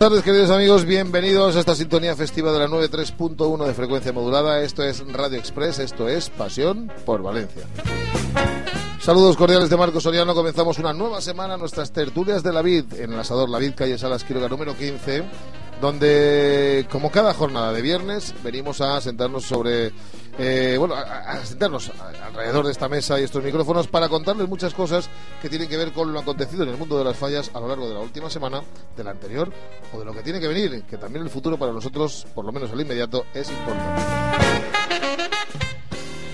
tardes, queridos amigos. Bienvenidos a esta sintonía festiva de la 93.1 de frecuencia modulada. Esto es Radio Express, esto es Pasión por Valencia. Saludos cordiales de Marco Soriano. Comenzamos una nueva semana, nuestras tertulias de la vid en el Asador La Vid, calle Salas Quiroga número 15, donde, como cada jornada de viernes, venimos a sentarnos sobre eh, bueno, a, sentarnos alrededor de esta mesa y estos micrófonos para contarles muchas cosas que tienen que ver con lo acontecido en el mundo de las fallas a lo largo de la última semana, de la anterior o de lo que tiene que venir, que también el futuro para nosotros, por lo menos al inmediato, es importante.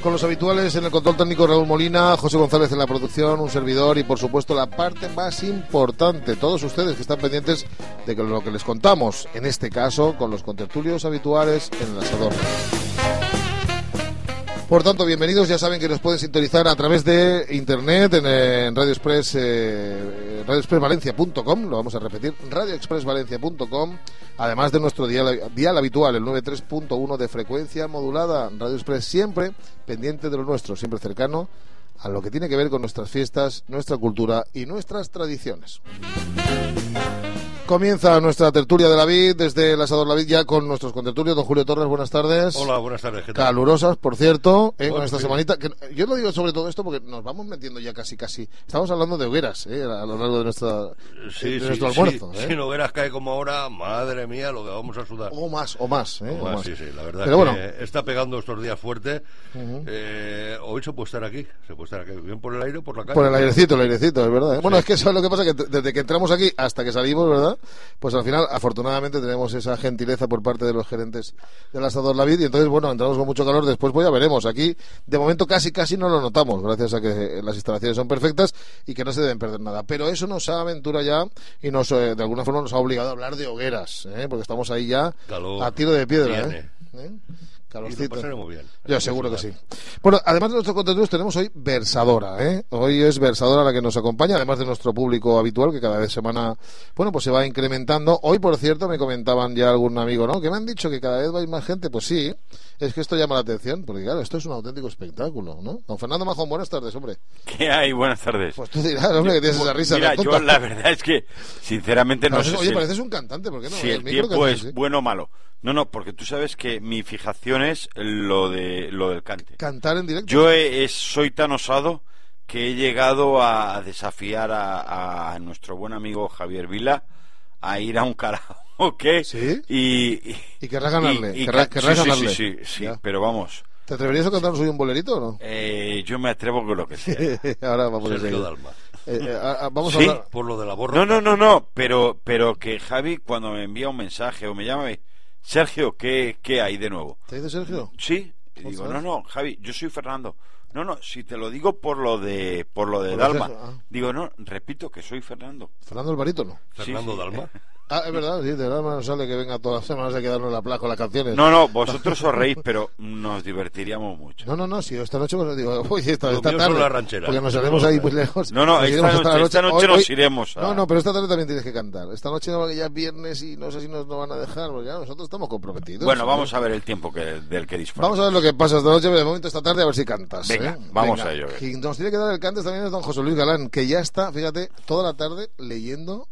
Con los habituales en el control técnico Raúl Molina, José González en la producción, un servidor y por supuesto la parte más importante, todos ustedes que están pendientes de lo que les contamos, en este caso con los contertulios habituales en el asador. Por tanto, bienvenidos. Ya saben que nos pueden sintonizar a través de internet en, en Radio Express, eh, radioexpressvalencia.com. Lo vamos a repetir, radioexpressvalencia.com. Además de nuestro dial, habitual, el 93.1 de frecuencia modulada. Radio Express siempre pendiente de lo nuestro, siempre cercano a lo que tiene que ver con nuestras fiestas, nuestra cultura y nuestras tradiciones. Comienza nuestra tertulia de la vid desde el asador La Vid ya con nuestros contertulios. Don Julio Torres, buenas tardes. Hola, buenas tardes. ¿qué tal? Calurosas, por cierto, eh, con esta sí. semanita. Que, yo lo digo sobre todo esto porque nos vamos metiendo ya casi, casi. Estamos hablando de hogueras eh, a lo largo de, nuestra, Sí, de sí, nuestro almuerzo. Si eh. Nogueras cae como ahora, madre mía, lo que vamos a sudar. O más, o más. eh, o Ah, más. sí, sí, la verdad Pero que bueno, está pegando estos días fuerte. Eh, hoy se puede estar aquí, se puede estar aquí, bien por el aire o por la calle. por el airecito, el airecito, es verdad. eh. Bueno, es que eso es lo que pasa, que desde que entramos aquí hasta que salimos, ¿verdad? Pues al final, afortunadamente, tenemos esa gentileza por parte de los gerentes del asador La Vid y entonces, bueno, entramos con mucho calor. Después, pues ya veremos. Aquí, de momento, casi, casi no lo notamos, gracias a que las instalaciones son perfectas y que no se deben perder nada. Pero eso nos aventura ya y nos, eh, de alguna forma, nos ha obligado a hablar de hogueras, ¿eh? Porque estamos ahí ya Calor, a tiro de piedra, viene. ¿eh? Y lo Calorcito. pasaremos bien. Yo seguro que sí. Bueno, además de nuestros contenidos tenemos hoy Versadora, ¿eh? Hoy es Versadora la que nos acompaña, además de nuestro público habitual que cada vez semana, bueno, pues se va incrementando. Hoy, por cierto, me comentaban ya algún amigo, ¿no? Que me han dicho que cada vez vais más gente. Pues sí, es que esto llama la atención, porque claro, esto es un auténtico espectáculo, ¿no? Don Fernando Majón, buenas tardes, hombre. ¿Qué hay? Buenas tardes. Pues tú dirás, hombre, que tienes esa risa. Mira, yo tonta. la verdad es que, sinceramente, no Pareces- sé oye, si, pareces un cantante, ¿por qué no? si el micro que tiempo es ¿eh? bueno o malo. No, no, porque tú sabes que mi fijación es lo de lo del cante. Cantar en directo. Yo he- soy tan osado que he llegado a desafiar a, a nuestro buen amigo Javier Vila a ir a un karaoke ¿Sí? y, y, Y querrás ganarle, y- y querrás- sí, sí, ganarle. sí, sí, sí, Ya. pero vamos, ¿Te atreverías a cantarnos hoy un bolerito o no? eh, yo me atrevo con lo que sea. Ahora vamos a Sergio seguir. Dalma. Eh, eh, a- a- vamos a ¿Sí? hablar. Por lo de la borra. No, no, no, no, pero, pero que Javi cuando me envía un mensaje o me llama, Sergio, ¿qué, ¿qué hay de nuevo? ¿Te dice Sergio? Sí, y digo, no, no, Javi, yo soy Fernando. No, no, si te lo digo por lo de, por lo de Por Dalma. Sergio, ah. Digo, no, repito que soy Fernando. Fernando el barítono. Fernando Sí, sí. Dalma. Ah, es verdad, sí, de Dalma no sale que venga todas las semanas a quedarnos la placa con las canciones. No, no, vosotros os reís, pero nos divertiríamos mucho. No, no, no, si esta noche, pues, digo, oye, esta, Lo esta tarde, son las rancheras. porque nos haremos ahí muy lejos. No, no, esta noche- la esta noche nos iremos a- No, no, pero esta tarde también tienes que cantar. Esta noche no, que ya es viernes y no sé si nos, nos van a dejar, porque ya nosotros estamos comprometidos. Bueno, ¿no? vamos a ver el tiempo que, del que disfrutamos. Vamos a ver lo que pasa esta noche, pero de momento esta tarde a ver si cantas. Venga, ¿eh? vamos Venga. a ello. Quien nos tiene que dar el cantes también es don José Luis Galán, que ya está, fíjate, toda la tarde leyendo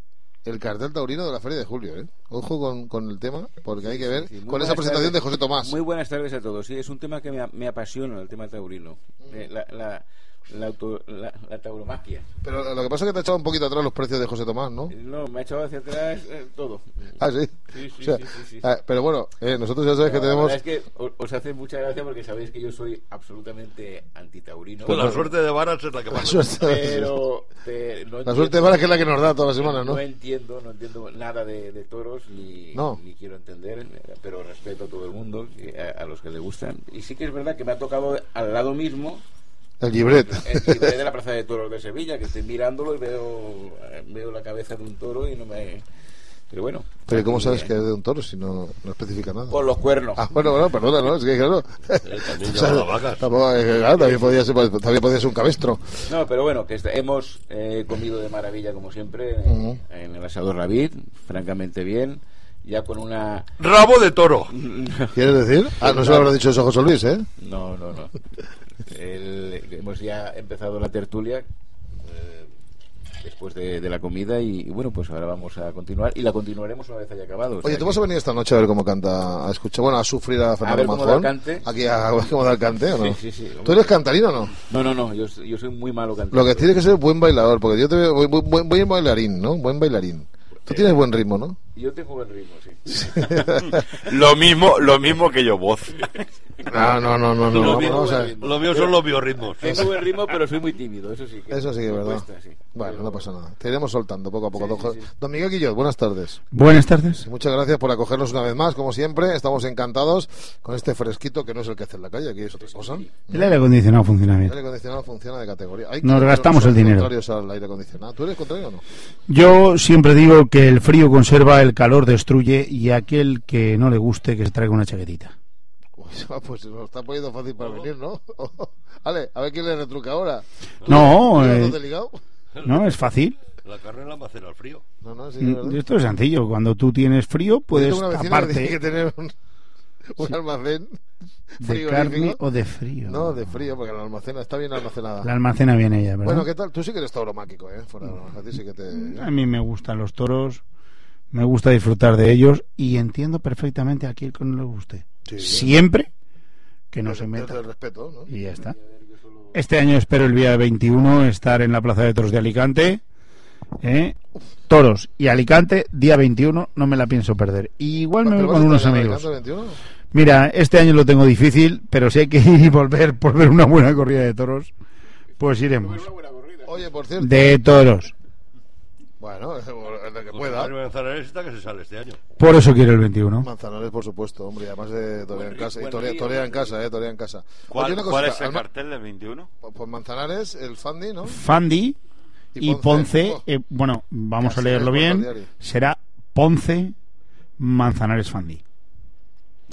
el cartel taurino de la Feria de Julio. ¿eh? Ojo con, con el tema, porque hay que ver Sí, muy con esa presentación de. José Tomás. Muy buenas tardes a todos. Sí, es un tema que me, me apasiona, el tema taurino. Eh, la- la- la, auto, la, la tauromaquia. Pero lo que pasa es que te ha echado un poquito atrás los precios de José Tomás, ¿no? No, me ha echado hacia atrás eh, todo. Ah, sí. Sí, sí, O sea, sí, sí, sí. ah, pero bueno, eh, nosotros ya sabes que No, la tenemos. verdad es que os hace mucha gracia porque sabéis que yo soy absolutamente antitaurino. Pues la suerte de Varas es la que La más. suerte, Pero te- no la suerte de entiendo- Varas que es la que nos da toda la semana, ¿no? No entiendo, no entiendo nada de, de toros ni, No. ni quiero entender, eh, pero respeto a todo el mundo, y a, a los que le gustan. Y sí que es verdad que me ha tocado al lado mismo El libret. el libre de la Plaza de Toros de Sevilla, que estoy mirándolo y veo, eh, veo la cabeza de un toro y no me... Pero bueno. Pero ¿y ¿cómo sabes que es de un toro si no, no especifica nada? Por los cuernos. Ah, bueno, bueno, perdona, ¿no? Es que claro. también O sea, lleva las vacas. tampoco, claro, también podía ser, también podía ser un cabestro. No, pero bueno, que hemos eh, comido de maravilla como siempre en, Ujú. en el asador Ravid, francamente bien, ya con una... Rabo de toro. ¿Quieres decir? Ah, no se lo habrá dicho eso José Luis, ¿eh? No, no, no. El- hemos ya empezado la tertulia eh, después de, de la comida y, y bueno, pues ahora vamos a continuar y la continuaremos una vez haya acabado. Oye, ¿tú vas a venir esta noche a ver cómo canta, a escuchar, bueno, a sufrir a Fernando ver cómo el cante. Aquí a, a ver cómo da el cante, ¿o no? Sí, sí, sí. ¿Tú eres cantarino o no? No, no, no, yo, yo soy muy malo cantando. Lo que tienes que ser buen bailador, porque yo te veo buen, buen, buen bailarín, ¿no? Buen bailarín. Tú tienes buen ritmo, ¿no? Yo tengo buen ritmo, sí. Lo mismo, lo mismo que yo, voz. No, no, no, no, no. Lo mío son los biorritmos. Tengo buen ritmo, pero soy muy tímido, eso sí. Que Eso sí que es verdad. cuesta, sí. Bueno, Pero- no pasa nada. Te iremos soltando poco a poco. Sí, don, sí, sí. don Miguel Guillot, buenas tardes. Buenas tardes. Muchas gracias por acogernos una vez más, como siempre. Estamos encantados con este fresquito que no es el que hace en la calle, aquí es otra cosa. El aire acondicionado funciona El bien. aire acondicionado funciona de categoría. Hay Nos gastamos el dinero. al aire acondicionado. ¿Tú eres contrario o no? Yo siempre digo que el frío conserva, el calor destruye y aquel que no le guste que se traiga una chaquetita. Pues, pues se nos está poniendo fácil para venir, ¿no? vale, a ver quién le retruca ahora. ¿Tú No, ¿tú eres eh? ¿No? Es fácil. La carne la macera al frío. No, no, sí. Mm, Esto es sencillo. Cuando tú tienes frío, puedes vecina que tiene que taparte tener un, un almacén de carne o de frío. No, de frío, porque la almacena está bien almacenada. La almacena bien ella, ¿verdad? Bueno, ¿qué tal? Tú sí que eres tauromáquico, ¿eh? Fuera a ti sí que te... A mí me gustan los toros, me gusta disfrutar de ellos y entiendo perfectamente a aquel que no le guste. Sí. Siempre que no se meta. el respeto, ¿no? Y ya está. Este año espero el día 21 estar en la Plaza de Toros de Alicante. ¿Eh? Toros y Alicante, día 21, no me la pienso perder. Y igual me ¿Pero voy con unos amigos. Alicante el 21? Mira, este año lo tengo difícil, pero si hay que ir y volver por ver una buena corrida de toros, pues iremos. Oye, por cierto... De toros. Bueno, el que Pues pueda. el Manzanares está que se sale este año. Por eso quiero el 21. Manzanares, por supuesto, hombre, además de torea en casa. Y torea, en casa, eh, torea en casa. Oye, ¿Cuál, cuál es el cartel del 21? Pues Manzanares, el Fandi, ¿no? Fandi Y y Ponce. Ponce, eh, bueno, vamos a leerlo bien, diario. será Ponce Manzanares Fandi.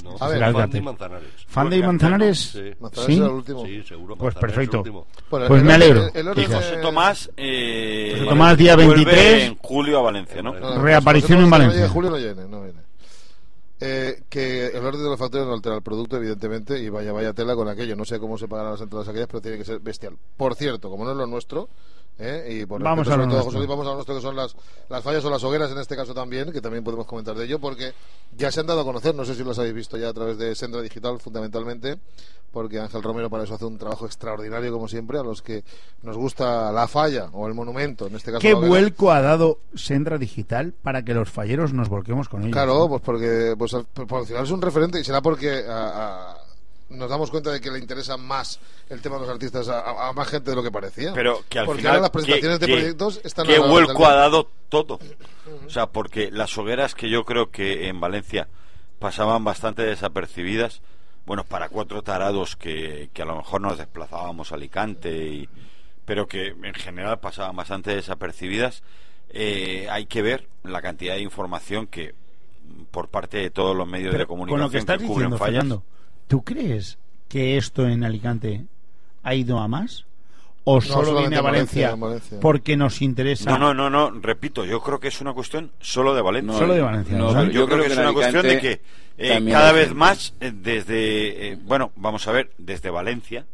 No, A ver, Será el Fandi cartel. Manzanares. Fandi y Manzanares. Sí. Manzanares ¿Sí? era el último. Sí, seguro. Pues perfecto. el último. Bueno, Pues el me alegro. el- el orden Quizás. de- José Tomás. Eh, José Tomás, día vuelve 23. en julio a Valencia, ¿no? No, no, Reaparición José en Valencia. Julio no viene, no viene. Eh, que el orden de los factores no altera el producto, evidentemente, y vaya, vaya tela con aquello. No sé cómo se pagarán las entradas aquellas, pero tiene que ser bestial. Por cierto, como no es lo nuestro, ¿eh? y por Vamos a todo. José Luis, vamos a lo nuestro, que son las, las fallas o las hogueras en este caso también, que también podemos comentar de ello, porque ya se han dado a conocer, no sé si los habéis visto ya a través de Sendra Digital, fundamentalmente, porque Ángel Romero para eso hace un trabajo extraordinario, como siempre, a los que nos gusta la falla o el monumento, en este caso. ¿Qué vuelco ha dado Sendra Digital para que los falleros nos volquemos con ellos? Claro, pues porque pues al, por al final es un referente y será porque a- a- nos damos cuenta de que le interesa más el tema de los artistas a, más gente de lo que parecía. Pero que al porque final. ahora las presentaciones ¿qué- de proyectos están ¿Qué vuelco ha dado todo? O sea, porque las hogueras que yo creo que en Valencia pasaban bastante desapercibidas, bueno, para cuatro tarados que, que a lo mejor nos desplazábamos a Alicante, y, pero que en general pasaban bastante desapercibidas, eh, hay que ver la cantidad de información que por parte de todos los medios de comunicación con lo que estás cubren diciendo, fallas. Fernando, ¿tú crees que esto en Alicante ha ido a más? ¿O solo viene a en Valencia, Valencia, en Valencia. porque nos interesa? No, no, no, no, repito, yo creo que es una cuestión solo de Valencia. No, Solo de Valencia, yo, yo creo, que, es una cuestión de que eh, cada vez gente. más eh, desde eh, bueno vamos a ver desde Valencia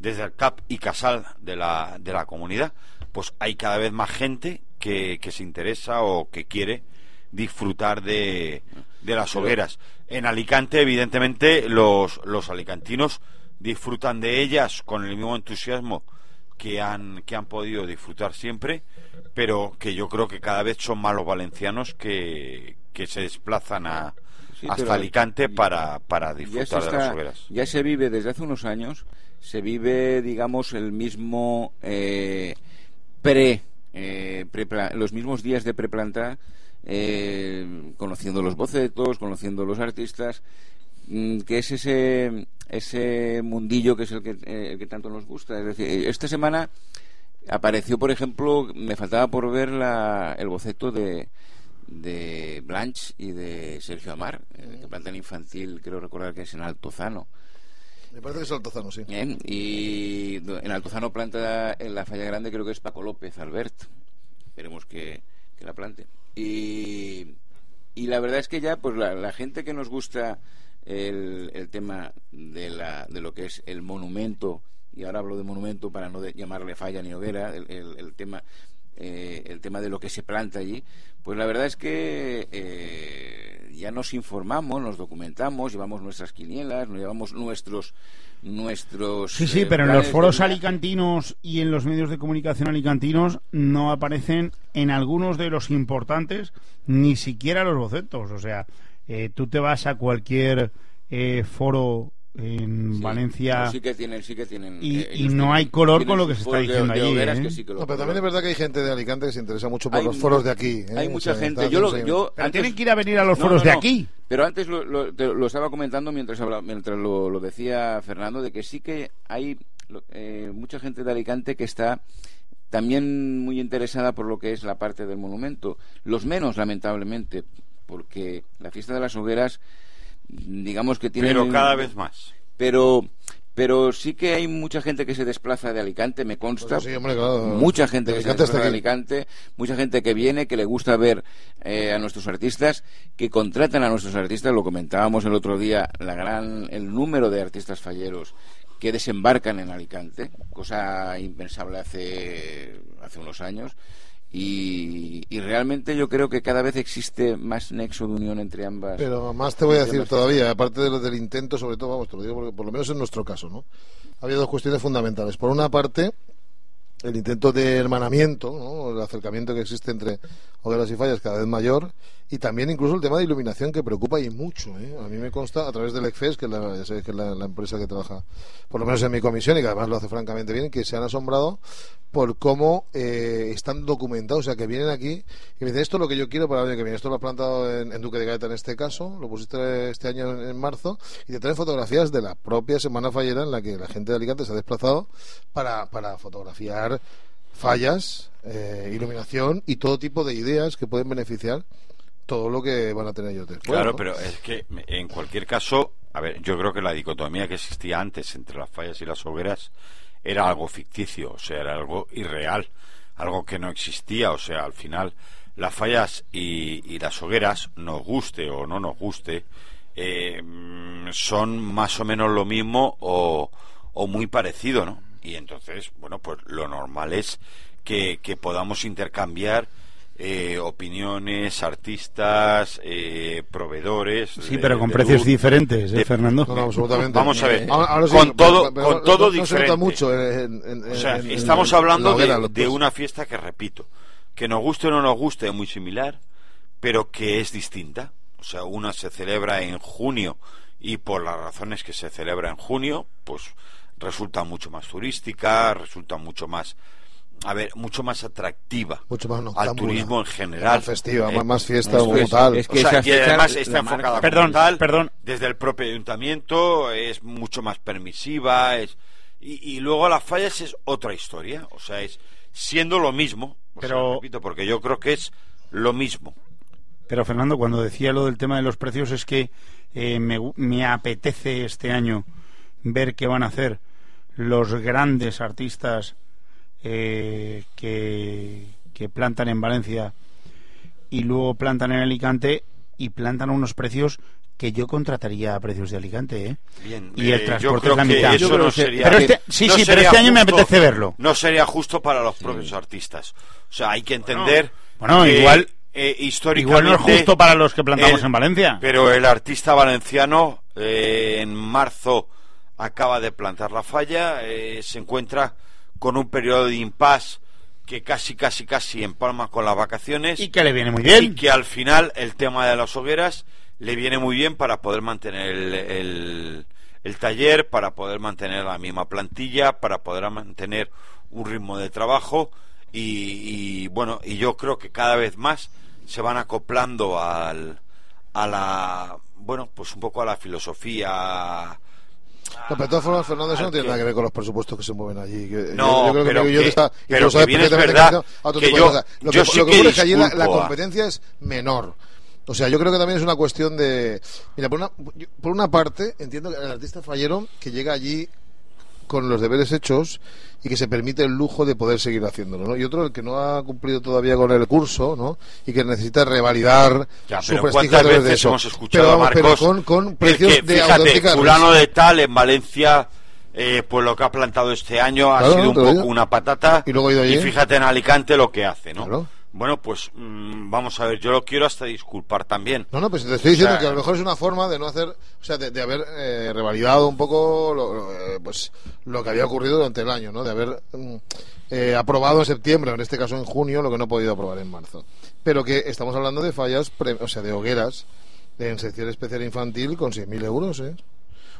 desde el CAP y Casal de la de la comunidad pues hay cada vez más gente que, que se interesa o que quiere disfrutar de, de las hogueras en Alicante evidentemente los los alicantinos disfrutan de ellas con el mismo entusiasmo que han, que han podido disfrutar siempre, pero que yo creo que cada vez son más los valencianos que, que se desplazan a, Sí, hasta Alicante para, para disfrutar de las hogueras. ya se vive desde hace unos años, se vive, digamos, el mismo eh, pre, eh, prepla- los mismos días de preplanta, eh, conociendo los bocetos, conociendo los artistas, mm, que es ese ese mundillo que es el que, eh, el que tanto nos gusta. Es decir, esta semana apareció, por ejemplo, me faltaba por ver la, el boceto de, de Blanche y de Sergio Amar, eh, que plantan infantil, creo recordar que es en Altozano. Me parece que es Altozano, sí. ¿eh? Y en Altozano planta en la falla grande, creo que es Paco López Albert. Esperemos que, que la plante. Y, y la verdad es que ya, pues la, la gente que nos gusta el, el tema de, la, de lo que es el monumento, y ahora hablo de monumento para no llamarle falla ni hoguera, el- el tema eh, el tema de lo que se planta allí, pues la verdad es que eh, ya nos informamos, nos documentamos, llevamos nuestras quinielas, nos llevamos nuestros nuestros Sí, sí, eh, pero en los foros de alicantinos y en los medios de comunicación alicantinos no aparecen en algunos de los importantes ni siquiera los bocetos. O sea, eh, tú te vas a cualquier eh, foro en Sí, Valencia sí que tienen, sí que tienen. y- eh, y no tienen- hay color tienen con lo que se está diciendo de allí, ¿eh? que sí que lo- No, pero también es verdad que hay gente de Alicante que se interesa mucho por Hay los foros de aquí. ¿eh? Hay O mucha sea, gente. Yo, lo, yo antes- tienen que ir a venir a los No, foros no, de no. aquí. Pero antes lo, lo- te lo estaba comentando mientras, habla- mientras lo, lo decía Fernando, de que sí que hay eh, mucha gente de Alicante que está también muy interesada por lo que es la parte del monumento. Los menos, lamentablemente, porque la fiesta de las hogueras, digamos que tiene. Pero cada vez más. Pero, pero sí que hay mucha gente que se desplaza de Alicante, me consta. Pues sí, hombre, claro. Mucha gente que se Alicante desplaza está de. Alicante, mucha gente que viene, que le gusta ver eh, a nuestros artistas, que contratan a nuestros artistas, lo comentábamos el otro día, la gran, el número de artistas falleros que desembarcan en Alicante, cosa impensable hace, hace unos años. Y, y realmente yo creo que cada vez existe más nexo de unión entre ambas. Pero más te voy a decir todavía, aparte de lo del intento, sobre todo, vamos, te lo digo porque por lo menos en nuestro caso, ¿no? Ha habido dos cuestiones fundamentales. Por una parte, el intento de hermanamiento, ¿no? el acercamiento que existe entre hogueras y fallas cada vez mayor, y también incluso el tema de iluminación que preocupa y mucho. ¿eh? A mí me consta, a través del ECFES, que es, la, ya sabéis que es la, empresa que trabaja, por lo menos en mi comisión, y que además lo hace francamente bien, que se han asombrado por cómo eh, están documentados, o sea, que vienen aquí y me dicen, esto es lo que yo quiero para el año que viene, esto lo has plantado en, en Duque de Gaeta en este caso, lo pusiste este año en, en marzo, y te traen fotografías de la propia Semana Fallera en la que la gente de Alicante se ha desplazado para, para fotografiar fallas, eh, iluminación y todo tipo de ideas que pueden beneficiar todo lo que van a tener ellos después. Claro, ¿no? pero es que en cualquier caso, a ver, yo creo que la dicotomía que existía antes entre las fallas y las hogueras era algo ficticio, o sea, era algo irreal, algo que no existía, o sea, al final las fallas y, y las hogueras, nos guste o no nos guste, eh, son más o menos lo mismo o, o muy parecido, ¿no? Y entonces, bueno, pues lo normal es que, que podamos intercambiar eh, opiniones, artistas, eh, proveedores. Sí, de- pero con precios luz. diferentes, ¿eh, de- Fernando? No, no, absolutamente. Vamos a ver, Ahora- ahora sí, con todo, pero con no- todo no se nota diferente. mucho en- en- O sea, en- estamos hablando hoguera, de, de una fiesta que, repito, que nos guste o no nos guste es muy similar, pero que es distinta. O sea, una se celebra en junio y por las razones que se celebra en junio, pues resulta mucho más turística, resulta mucho más, a ver, mucho más atractiva Mucho más al turismo en general. Más festiva, Eh, más, fiesta es como es- tal. es o que sea, esa y además está marca- enfocada Perdón, como tal, perdón. desde el propio ayuntamiento es mucho más permisiva es y, y luego las fallas es otra historia o sea es siendo lo mismo o sea, Pero- repito porque yo creo que es lo mismo Pero Fernando, cuando decía lo del tema de los precios es que eh, me, me apetece este año ver qué van a hacer los grandes artistas eh, que, que plantan en Valencia y luego plantan en Alicante y plantan a unos precios que yo contrataría a precios de Alicante, ¿eh? Bien, Y el eh, transporte yo creo es la que mitad. eso Yo creo no que- sería Pero este- sí, no sí, pero este año me apetece verlo. no sería justo para los propios artistas o sea hay que entender Bueno, que, igual- eh, históricamente Igual no es justo para los que plantamos el- en Valencia. Pero el artista valenciano eh, en marzo acaba de plantar la falla, eh, se encuentra con un periodo de impasse que casi, casi, casi empalma con las vacaciones. Y que le viene muy bien. Y que al final el tema de las hogueras le viene muy bien para poder mantener el, el, el taller, para poder mantener la misma plantilla, para poder mantener un ritmo de trabajo. Y, y bueno, y yo creo que cada vez más se van acoplando al, a la, bueno, pues un poco a la filosofía no, pero de todas formas, Fernando, eso no tiene nada que ver con los presupuestos que se mueven allí. Que, no, yo, yo creo pero que, yo que, está, pero lo sabes que bien es perfectamente verdad a otro que tipo yo. Lo yo que, sí lo que ocurre es que allí la, competencia es menor. O sea, yo creo que también es una cuestión de... Mira, por una, por una parte, entiendo que el artista fallero que llega allí con los deberes hechos y que se permite el lujo de poder seguir haciéndolo, ¿no? Y otro, el que no ha cumplido todavía con el curso, ¿no? Y que necesita revalidar Ya, su pero prestigio ¿cuántas a través de eso. hemos escuchado pero, vamos, pero Marcos, con, con el precios que, de fíjate, fulano de tal en Valencia eh, pues lo que ha plantado este año ha Claro, sido un poco una patata Y luego allí. fíjate en Alicante lo que hace ¿no? Claro. Bueno pues mm, vamos a ver yo lo quiero hasta disculpar también No, no, pues te estoy diciendo O sea, que a lo mejor es una forma de no hacer, o sea, de, de haber eh, revalidado un poco lo, lo, eh, pues, lo que había ocurrido durante el año, ¿no? De haber mm, eh, aprobado en septiembre, en este caso en junio, lo que no he podido aprobar en marzo. Pero que estamos hablando de fallas, pre- o sea, de hogueras en sección especial infantil con 6.000 euros, ¿eh?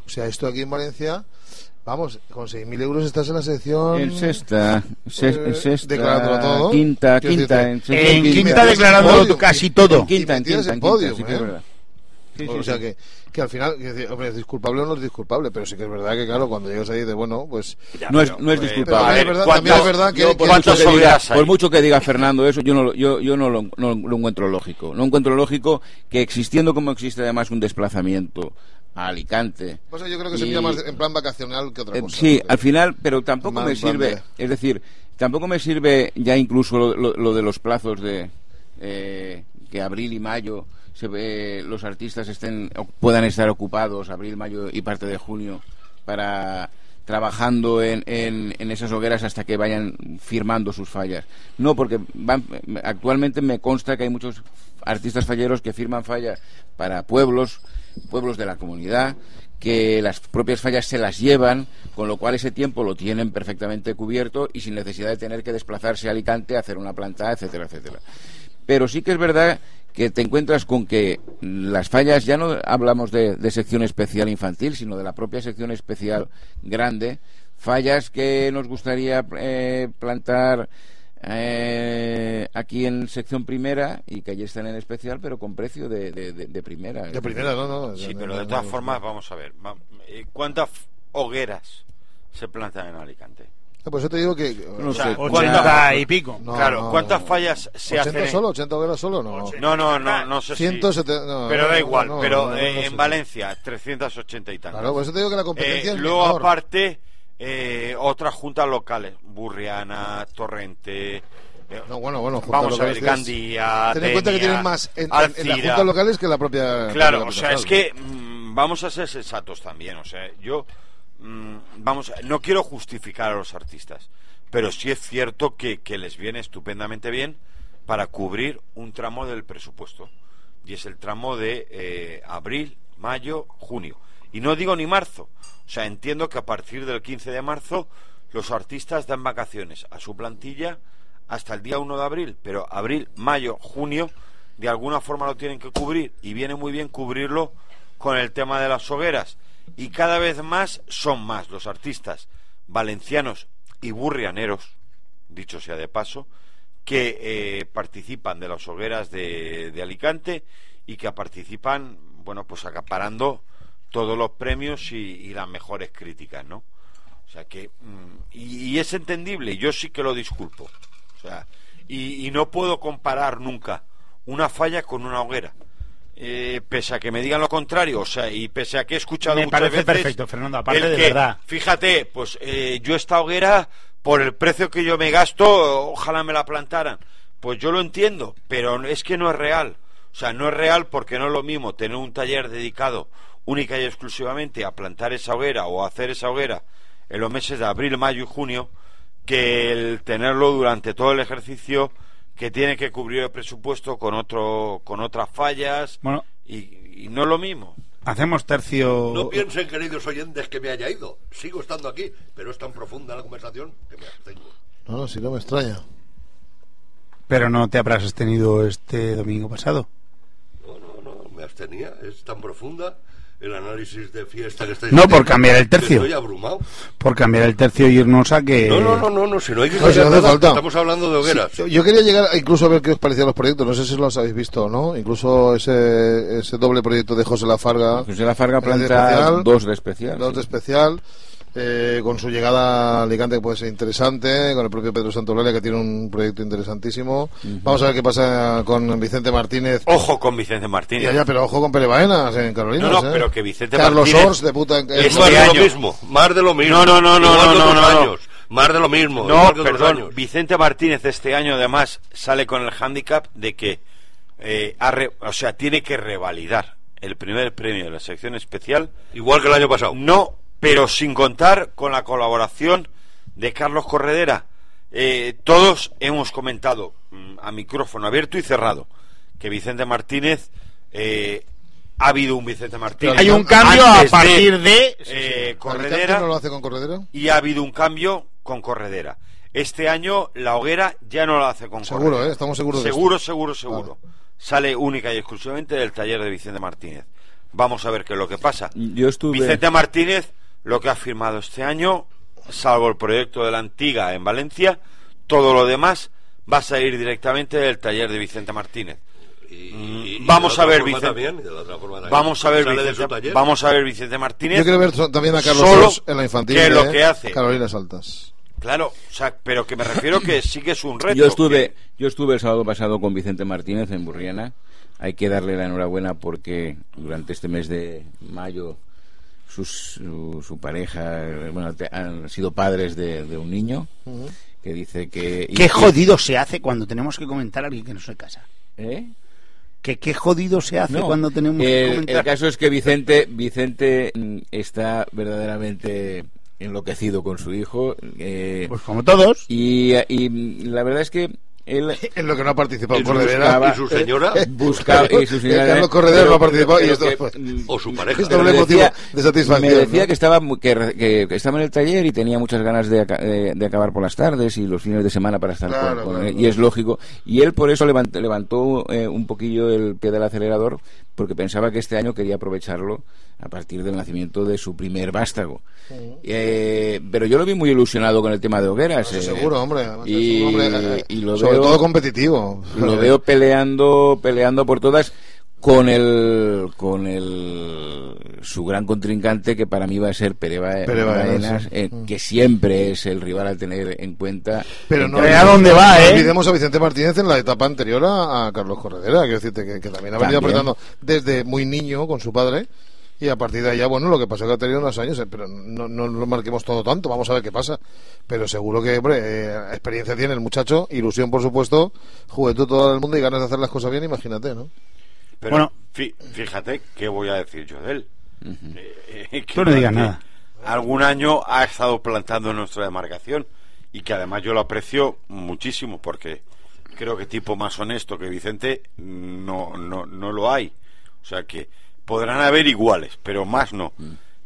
O sea, esto aquí en Valencia, vamos, con 6.000 euros estás en la sección... En sexta, se- Eh, sexta, declarándolo todo. quinta, Quiero quinta, decirte, en sección En quinta en declarándolo podio, casi todo. En quinta, y en quinta, en en podio, quinta, sí que ¿eh? es verdad. Sí, sí, o sea que, que al final, que hombre, es disculpable o no es disculpable, pero sí que es verdad que, claro, cuando llegas ahí de bueno, pues. No es, pero, no es Pero disculpable. también es verdad, también es verdad que. Yo, que- por, ¿Cuántas mucho que diga, hogueras hay? por mucho que diga Fernando eso, yo no, lo- yo, yo no, lo, no lo encuentro lógico. No encuentro lógico que existiendo como existe además un desplazamiento a Alicante. Pues yo creo que se y- mira más en plan vacacional que otra Eh, cosa. sí, al final, pero tampoco Más me sirve, de- es decir, tampoco me sirve ya incluso lo, lo- lo de los plazos de eh, que abril y mayo se ve, los artistas estén puedan estar ocupados abril, mayo y parte de junio para trabajando en, en, en esas hogueras hasta que vayan firmando sus fallas. No, porque van, actualmente me consta que hay muchos artistas falleros que firman fallas para pueblos, pueblos de la comunidad, que las propias fallas se las llevan, con lo cual ese tiempo lo tienen perfectamente cubierto y sin necesidad de tener que desplazarse a Alicante a hacer una planta, etcétera, etcétera. Pero sí que es verdad que te encuentras con que las fallas, ya no hablamos de, sección especial infantil, sino de la propia sección especial grande, fallas que nos gustaría eh, plantar eh, aquí en sección primera y que allí están en especial, pero con precio de, de- de- de primera. De primera, no, no. sí pero de todas no, formas no. vamos a ver eh, ¿cuántas hogueras se plantan en Alicante? No, Por eso te digo que. No O sea, sé, Ochenta y pico. No, claro no, ¿cuántas fallas se 80 hacen solo? ¿80 hogueras solo? No. no no no no sé si 170, no, pero da igual no, pero no, no, eh, no sé. en Valencia 380 y tantas Claro, por eso te digo que la competencia Eh, es luego menor. aparte eh, otras juntas locales Burriana Torrente eh, No, bueno, bueno, vamos a ver Gandía Ten en cuenta que tienen más en, en- en Alcira. las juntas locales que la propia. Claro, o sea, es que mm, vamos a ser sensatos también. O sea, yo mm, vamos, no quiero justificar a los artistas, pero sí es cierto que, que les viene estupendamente bien para cubrir un tramo del presupuesto. Y es el tramo de eh, abril, mayo, junio. Y no digo ni marzo. O sea, entiendo que a partir del 15 de marzo los artistas dan vacaciones a su plantilla hasta el día 1 de abril, pero abril, mayo, junio, de alguna forma lo tienen que cubrir y viene muy bien cubrirlo con el tema de las hogueras. Y cada vez más son más los artistas valencianos y burrianeros, dicho sea de paso, que eh, participan de las hogueras de, de Alicante y que participan, bueno, pues acaparando todos los premios y, y las mejores críticas, ¿no? O sea que, mm, y, y es entendible, yo sí que lo disculpo. O sea, y, y no puedo comparar nunca una falla con una hoguera. Eh, pese a que me digan lo contrario, o sea, y pese a que he escuchado Me muchas parece veces perfecto, Fernando, aparte el de que, verdad. Fíjate, pues eh, yo esta hoguera, por el precio que yo me gasto, ojalá me la plantaran. Pues yo lo entiendo, pero es que no es real. O sea, no es real porque no es lo mismo tener un taller dedicado única y exclusivamente a plantar esa hoguera o a hacer esa hoguera en los meses de abril, mayo y junio que el tenerlo durante todo el ejercicio que tiene que cubrir el presupuesto con otro con otras fallas Bueno. y, y no es lo mismo. Hacemos tercio. No piensen, queridos oyentes, que me haya ido. Sigo estando aquí, pero es tan profunda la conversación que me abstengo. No, si no me extraña. Pero no te habrás abstenido este domingo pasado. No, no, no, me abstenía. Es tan profunda el análisis de fiesta que estáis No, por cambiar el tercio. Estoy abrumado. Por cambiar el tercio y irnos a que. No, no, no, no, no, si no hay que No, si no nada, falta. Estamos hablando de hogueras. Sí, yo quería llegar a- incluso a ver qué os parecían los proyectos. No sé si los habéis visto o no. Incluso ese, ese doble proyecto de José Lafarga. José La Farga eh, de especial, dos de especial. Dos sí. Eh, con su llegada a Alicante que puede ser interesante, con el propio Pedro Santolaria que tiene un proyecto interesantísimo. Vamos a ver qué pasa con Vicente Martínez. Ojo con Vicente Martínez. allá, pero ojo con Pere Baenas en Carolina. No, no, pero que Vicente Carlos Martínez- Ors de puta. Es Es más Este de año. lo mismo, más de lo mismo. No, no, no, no, no, no, Más de lo mismo. No, perdón. años. Vicente Martínez este año además sale con el hándicap de que, eh, ha re- o sea, tiene que revalidar el primer premio de la sección especial. Igual que el año pasado. No, pero sin contar con la colaboración de Carlos Corredera. Eh, todos hemos comentado mm, a micrófono abierto y cerrado que Vicente Martínez eh, ha habido un Vicente Martínez. Hay un cambio a partir de. eh, ¿Alicante Corredera no lo hace con Corredera? y ha habido un cambio con Corredera. Este año la hoguera ya no la hace con Seguro, Corredera. ¿eh? Estamos seguros de Seguro, esto. seguro, seguro. Sale única y exclusivamente del taller de Vicente Martínez. Vamos a ver qué es lo que pasa. Yo estuve. Vicente Martínez, lo que ha firmado este año, salvo el proyecto de la Antiga en Valencia, todo lo demás va a salir directamente del taller de Vicente Martínez. Y- y- y vamos a otra ver, forma Vicente. también. Vamos a ver Vicente, vamos a ver Vicente Martínez. Yo quiero ver también a Carlos Solo en la infantil. que lo que hace. Carolinas Altas. Claro, o sea, pero que me refiero que sí que es un reto. Yo estuve, que- yo estuve el sábado pasado con Vicente Martínez en Burriana. Hay que darle la enhorabuena porque durante este mes de mayo sus- su, su pareja, eh, bueno, te- han sido padres de, de un niño que dice que... Qué y- jodido se hace cuando tenemos que comentar a alguien que no se casa. ¿Eh? Que qué jodido se hace No, cuando tenemos que el, comentar. el caso es que Vicente, Vicente mm, está verdaderamente enloquecido con su hijo. eh, Pues como todos. y, y, mm, la verdad es que él En lo que no ha participado Y su- Corredera. y su señora, buscaba y su señora- Carlos Corredera no ha participado y pero esto que, pues, mm, o su pareja. Es doble motivo de satisfacción. Me decía ¿no? que estaba que, que- que estaba en el taller y tenía muchas ganas de, de- de acabar por las tardes y los fines de semana para estar Claro, con, con claro, él. Y claro. es lógico. Y él por eso levant- levantó eh, un poquillo el pie del acelerador porque pensaba que este año quería aprovecharlo a partir del nacimiento de su primer vástago. Eh, pero yo lo vi muy ilusionado con el tema de hogueras. Eh, seguro, hombre. y- hombre, eh, y lo sobre veo- todo competitivo. lo veo peleando peleando por todas con el con el su gran contrincante que para mí va a ser Pere, Ba- Pere Baenas, sí. eh, Mm. que siempre es el rival a tener en cuenta Pero en no, ¿a dónde va, no eh? olvidemos a Vicente Martínez en la etapa anterior a, a Carlos Corredera. Quiero decirte que, que también ha venido También. apretando desde muy niño con su padre. Y a partir de allá, bueno, lo que pasó es que ha tenido unos años, eh, pero no, no lo marquemos todo tanto, vamos a ver qué pasa. Pero seguro que, hombre, eh, experiencia tiene el muchacho, ilusión, por supuesto, juventud todo el mundo y ganas de hacer las cosas bien, imagínate, ¿no? Pero Bueno. fí- fíjate qué voy a decir yo de él. Eh, eh, que Tú no digas nada. Algún año ha estado plantando en nuestra demarcación y que además yo lo aprecio muchísimo porque creo que tipo más honesto que Vicente no, no, no lo hay. O sea que podrán haber iguales, pero más no.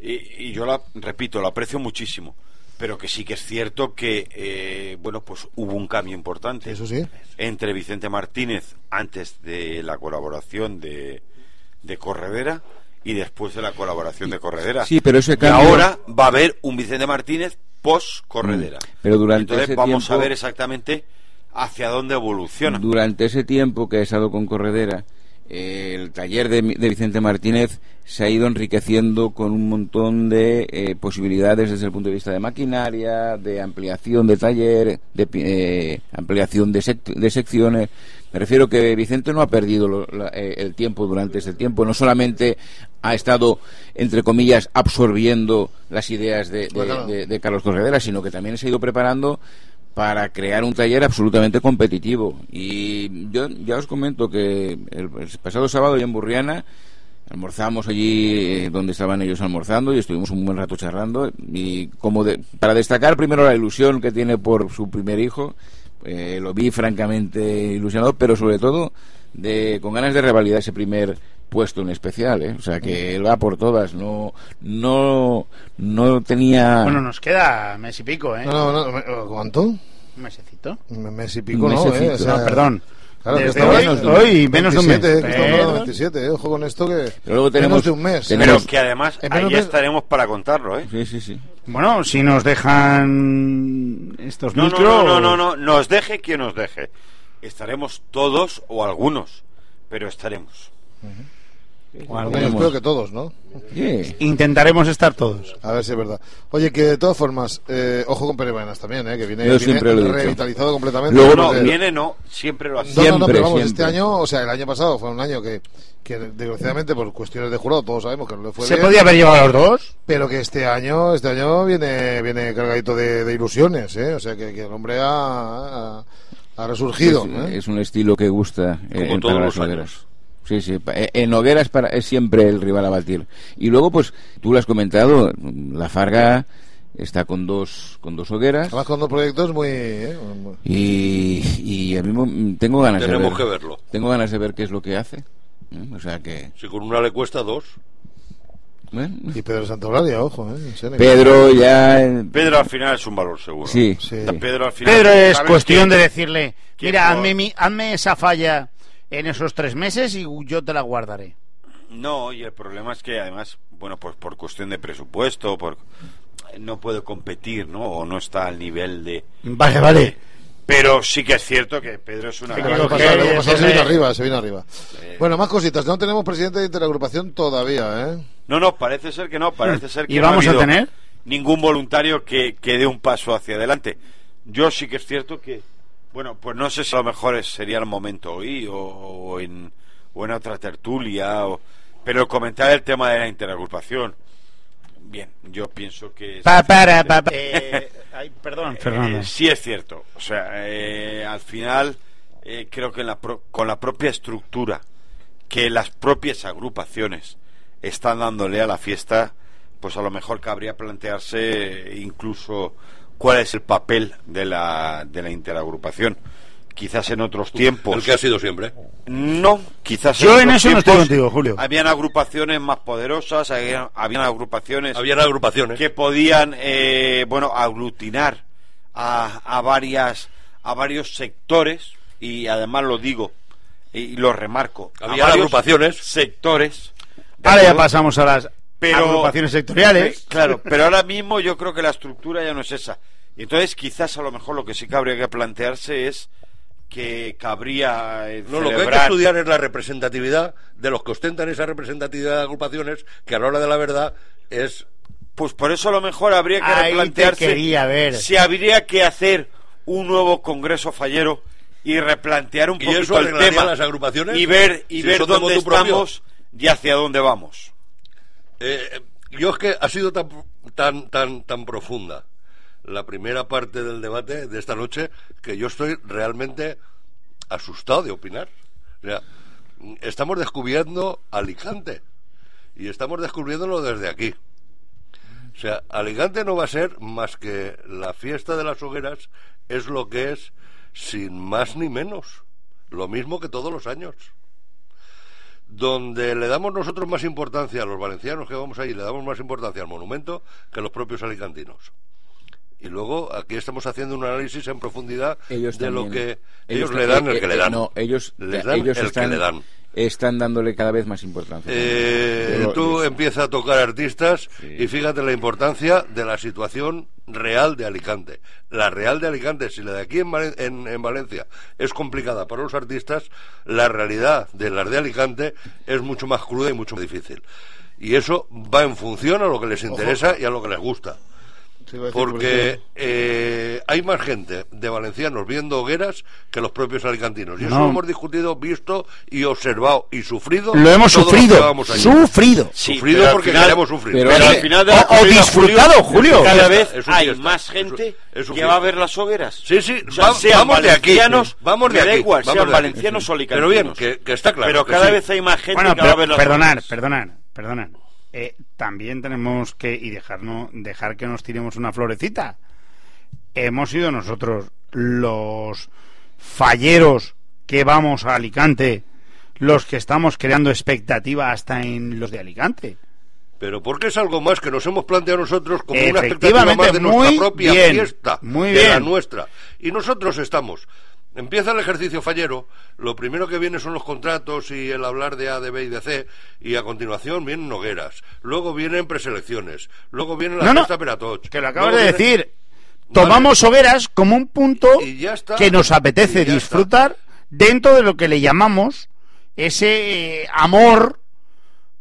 Y, y yo la, repito, lo aprecio muchísimo. Pero que sí que es cierto que, eh, bueno, pues hubo un cambio importante Eso sí. entre Vicente Martínez antes de la colaboración de, de Corredera y después de la colaboración de Corredera. Sí, pero ese Y cambio- ahora va a haber un Vicente Martínez post Corredera. Mm. Pero durante Entonces ese vamos tiempo- a ver exactamente hacia dónde evoluciona. Durante ese tiempo que he estado con Corredera, eh, el taller de, de Vicente Martínez se ha ido enriqueciendo con un montón de eh, posibilidades desde el punto de vista de maquinaria, de ampliación de taller, de eh, ampliación de, sec- de secciones. Me refiero que Vicente no ha perdido lo- la- eh, el tiempo durante ese tiempo, no solamente ha estado, entre comillas, absorbiendo las ideas de- de Carlos Corredera, sino que también se ha ido preparando para crear un taller absolutamente competitivo. Y yo ya os comento que el, pasado sábado ya en Burriana almorzamos allí eh, donde estaban ellos almorzando y estuvimos un buen rato charlando y como de- para destacar primero la ilusión que tiene por su primer hijo eh, lo vi francamente ilusionado pero sobre todo de con ganas de revalidar ese primer puesto en especial, ¿eh? O sea, que él va por todas, no no no tenía Bueno, nos queda mes y pico, ¿eh? No, no, no, ¿cuánto? Un mesecito. Un mes y pico, no. ¿eh? O sea, No, perdón. Claro, que Desde hoy, menos de un hoy menos de un mes. 27, que estamos hablando de Perdón. 27, eh, ojo con esto que Pero luego tenemos- menos de un mes. tenemos- Pero que además ahí estaremos para contarlo, ¿eh? Sí, sí, sí. Bueno, si nos dejan estos No, no, micros... no, no, no, no, nos deje quien nos deje. Estaremos todos o algunos, pero estaremos. Bueno, espero que todos, ¿no? Sí. Intentaremos estar todos. A ver si es verdad. Oye, que de todas formas, eh, ojo con Perebanas también, ¿eh? que viene, Yo viene siempre lo he dicho. revitalizado completamente. Luego No, Eh, viene no, siempre lo hace. No, no, no, Siempre, pero vamos, siempre. este año, o sea, el año pasado fue un año que, que desgraciadamente por cuestiones de jurado todos sabemos que no le fue ¿Se bien, podía haber llevado a los dos? pero que este año, este año viene, viene cargadito de, de ilusiones, ¿eh? O sea, que, que el hombre ha, ha, ha resurgido, es, ¿eh? es un estilo que gusta eh, Como en- todos los años. Sí, sí. pa- eh, En hogueras para, es siempre el rival a batir. Y luego, pues, tú lo has comentado, la Farga está con dos, con dos hogueras. Además con dos proyectos muy... ¿eh? muy- Y, y a mí mo- tengo ganas de Tenemos ver. que verlo. Tengo ganas de ver qué es lo que hace. ¿eh? O sea que. Si con una le cuesta dos. bueno. Y Pedro Santolaria, ojo, ¿eh? Pedro ya. Pedro al final es un valor seguro. Sí. Sí. Pedro al final. Pedro es ¿sabes cuestión qué? de decirle, mira, hazme, mi- hazme esa falla en esos tres meses y yo te la guardaré. No, y el problema es que además, bueno, pues por cuestión de presupuesto, por no puede competir, ¿no? O no está al nivel de. Vale, vale. Pero sí que es cierto que Pedro es una. Sí, pasado, pasado se vino el- arriba, se vino arriba. Bueno, más cositas. No tenemos presidente de interagrupación todavía, ¿eh? No, no, parece ser que no, parece ser que ¿Y no ha vamos a habido tener? ningún voluntario que, que dé un paso hacia adelante. Yo sí que es cierto que, bueno, pues no sé si a lo mejor sería el momento hoy o, o en, o en otra tertulia, o, pero comentar el tema de la interagrupación. Bien, yo pienso que... Pa, para, pa, pa. Eh, ay, perdón, Eh, Fernando. sí es cierto. O sea, eh, al final eh, creo que en la pro- con la propia estructura que las propias agrupaciones están dándole a la fiesta, pues a lo mejor cabría plantearse incluso cuál es el papel de la, de la interagrupación. Quizás en otros tiempos. El que ha sido siempre. No, quizás Yo en eso no estoy contigo, Julio. Habían agrupaciones más poderosas, habían, habían agrupaciones Habían agrupaciones. que podían eh, bueno aglutinar a, a varias a varios sectores y además lo digo y lo remarco Había agrupaciones. sectores ¿de Ahora ya pasamos a las Pero- agrupaciones sectoriales. Claro pero ahora mismo yo creo que la estructura ya no es esa y entonces quizás a lo mejor lo que sí que habría que plantearse es que cabría eh, No, lo que hay que estudiar es la representatividad de los que ostentan esa representatividad de agrupaciones, que a la hora de la verdad es Pues por eso a lo mejor habría que Ahí te replantearse quería ver. si habría que hacer un nuevo congreso fallero y replantear un ¿Y poquito eso el tema las agrupaciones? y ver y Si ver dónde propio. estamos y hacia dónde vamos. Eh, yo es que ha sido tan, tan, tan, tan profunda la primera parte del debate de esta noche que yo estoy realmente asustado de opinar. O sea, estamos descubriendo Alicante y estamos descubriéndolo desde aquí. O sea, Alicante no va a ser más que la fiesta de las hogueras, es lo que es, sin más ni menos. Lo mismo que todos los años donde le damos nosotros más importancia a los valencianos que vamos ahí, le damos más importancia al monumento que a los propios alicantinos. Y luego aquí estamos haciendo un análisis en profundidad ellos de lo que ellos, le dan eh, el que eh, le dan. No, ellos, Les dan ellos el que le dan. Están dándole cada vez más importancia. Eh, tú empiezas a tocar artistas Sí. y fíjate la importancia de la situación real de Alicante. La real de Alicante, si la de aquí en, Valen- en- en Valencia es complicada para los artistas, la realidad de las de Alicante es mucho más cruda y mucho más difícil. Y eso va en función a lo que les interesa y a lo que les gusta. Sí, iba a decir, Porque eh, hay más gente de valencianos viendo hogueras que los propios alicantinos. Y eso No. lo hemos discutido, visto y observado y sufrido. Lo hemos sufrido. Sufrido. Sí, sufrido pero porque final- queremos sufrir. pero- Pero al final de o- la o corrida, disfrutado, Julio. Cada fiesta, vez es hay fiesta, más es gente es su que va a ver las hogueras. Sí, sí, O sea, va- sean vamos de aquí. valencianos, Vamos de aquí, igual, vamos sean de aquí. valencianos o Pero bien, alicantinos. que, que está claro. Pero cada sí. vez hay más gente Bueno, que va a pero, ver las perdonar, hogueras. perdonar, perdonar. Eh, también tenemos que, y dejarnos, dejar que nos tiremos una florecita. Hemos sido nosotros los falleros que vamos a Alicante, los que estamos creando expectativa hasta en los de Alicante. Pero porque es algo más que nos hemos planteado nosotros como una expectativa más de nuestra propia bien, fiesta, muy de la bien. nuestra. Y nosotros estamos. Empieza el ejercicio fallero, lo primero que viene son los contratos y el hablar de A, de B y de C, y a continuación vienen hogueras, luego vienen preselecciones, luego viene la No, no, Peratoch. que lo acabas de viene- decir. Tomamos hogueras como un punto está, que nos apetece disfrutar dentro de lo que le llamamos ese eh, amor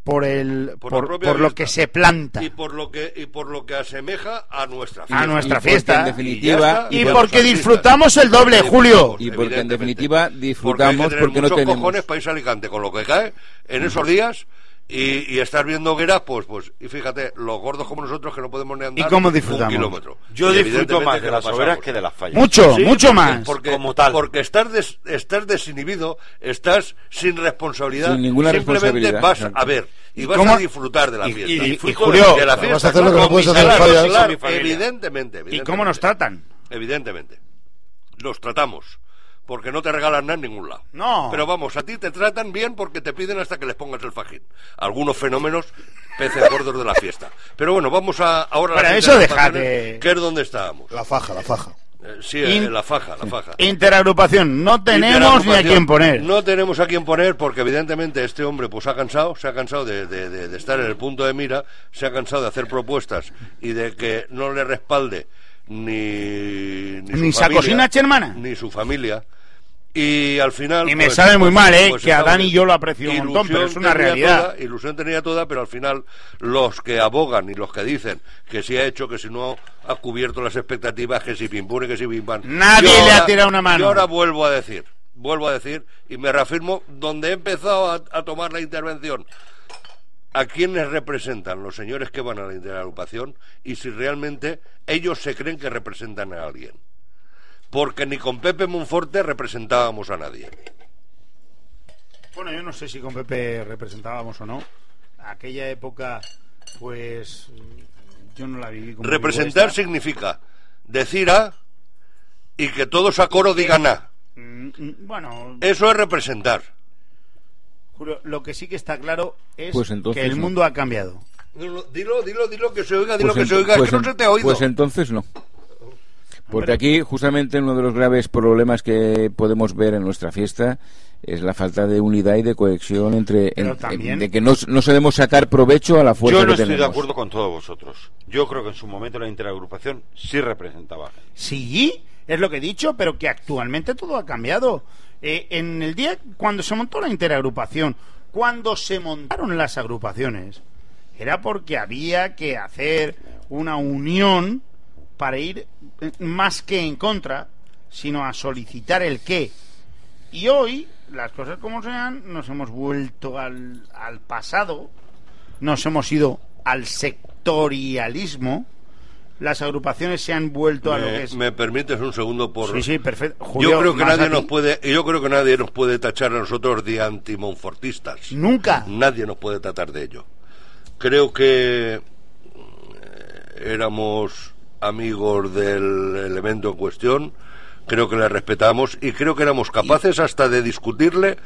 por el Por lo que se planta y por lo que y por lo que asemeja a nuestra a fiesta. nuestra Y porque fiesta en definitiva- y por porque disfrutamos el doble, Julio. disfrutamos, Y porque en definitiva Porque hay disfrutamos que tener porque no tenemos. cojones a Alicante con lo que cae en esos días y, y estar viendo hogueras, pues, pues, y fíjate, los gordos como nosotros que no podemos ni andar ¿Y cómo un disfrutamos? kilómetro. Yo Y disfruto evidentemente más que de las hogueras que de las fallas. Mucho, Sí, mucho porque- más. Porque, Como tal. Porque estás, des- estás desinhibido, estás sin responsabilidad. Sin ninguna Simplemente responsabilidad, vas a ver y vas ¿Cómo? a disfrutar de la Y- fiesta. y- Julio, de la vas a hacer lo que no puedes hacer en fallas. familia. Evidentemente, ¿Y evidentemente. cómo nos tratan? Evidentemente. Los tratamos. Porque no te regalan nada en ningún lado. No. Pero vamos, a ti te tratan bien porque te piden hasta que les pongas el fajín. Algunos fenómenos, peces gordos de la fiesta. Pero bueno, vamos a ahora Para eso déjate. Que es donde estábamos. La faja, la faja. Eh, sí, In- eh, la faja, la faja. Interagrupación, no tenemos ni a quién poner. No tenemos a quién poner porque evidentemente este hombre pues ha cansado, se ha cansado de, de- de- de estar en el punto de mira, se ha cansado de hacer propuestas y de que no le respalde ni ni, su Ni familia, Sacosina hermana. ni su familia. Y al final Y me pues, sabe muy mal, ¿eh? pues que a estamos- Dani yo lo aprecio un montón, pero es Ilusión una tenía realidad. toda, ilusión tenía toda, pero al final los que abogan y los que dicen que si ha hecho, que si no ha cubierto las expectativas, que si pim pum y que si pim pam. Nadie Yo le ha tirado una mano. Yo ahora vuelvo a decir, vuelvo a decir y me reafirmo donde he empezado a, a tomar la intervención. ¿A quiénes representan los señores que van a la interagrupación y si realmente ellos se creen que representan a alguien? Porque ni con Pepe Monforte representábamos a nadie. Bueno, yo no sé si con Pepe representábamos o no. Aquella época, pues yo no la viví como Representar significa decir A y que todos a coro digan A. Mm, mm, Bueno, Eso es representar. Julio, lo que sí que está claro es Pues entonces que el no. mundo ha cambiado. Dilo, dilo, dilo, que se oiga, dilo Pues que se oiga, pues es que en- no se te ha oído. Pues entonces no. Porque aquí, justamente, uno de los graves problemas que podemos ver en nuestra fiesta es la falta de unidad y de cohesión entre. Pero en- también- de que no, no sabemos sacar provecho a la fuerza Yo no que estoy de acuerdo con todos vosotros. Yo creo que en su momento la interagrupación sí representaba. gente. Sí, es lo que he dicho, pero que actualmente todo ha cambiado. Eh, en el día cuando se montó la interagrupación, cuando se montaron las agrupaciones, era porque había que hacer una unión para ir eh, más que en contra, sino a solicitar el qué. Y hoy, las cosas como sean, nos hemos vuelto al, al pasado, nos hemos ido al sectorialismo, las agrupaciones se han vuelto a lo que es... me permites un segundo por Sí, sí, perfecto. Julio, yo creo que nadie nos puede yo creo que nadie nos puede tachar a nosotros de antimonfortistas. Nunca. Nadie nos puede tratar de ello. Creo que eh, éramos amigos del elemento en cuestión, creo que le respetamos y creo que éramos capaces hasta de discutirle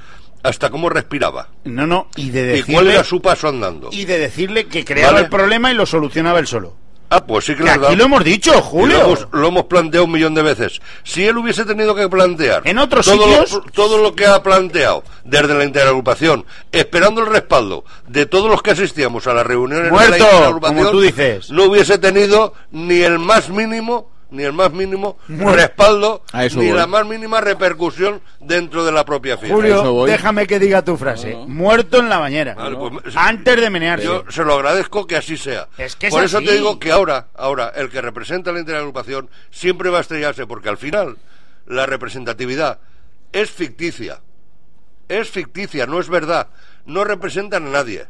hasta cómo respiraba No, no, y de y decirle, cuál era su paso andando. y de decirle que creaba Vale. el problema y lo solucionaba él solo. Ah, pues sí que, aquí dado. lo hemos dicho, Julio. Lo hemos, lo hemos planteado un millón de veces. Si él hubiese tenido que plantear En otros todo, sitios- lo, todo lo que ha planteado desde la interagrupación, esperando el respaldo de todos los que asistíamos a las reuniones de Muerto, la interagrupación, como tú dices. no hubiese tenido ni el más mínimo ni el más mínimo respaldo A eso ni voy. la más mínima repercusión dentro de la propia fiesta. eso Julio, déjame que diga tu frase. Muerto en la bañera. Vale, pues, Antes de menearse. Yo se lo agradezco que así sea. Es que es Por eso así. te digo que ahora, ahora, el que representa la interagrupación siempre va a estrellarse, porque al final la representatividad es ficticia. Es ficticia, no es verdad. No representan a nadie.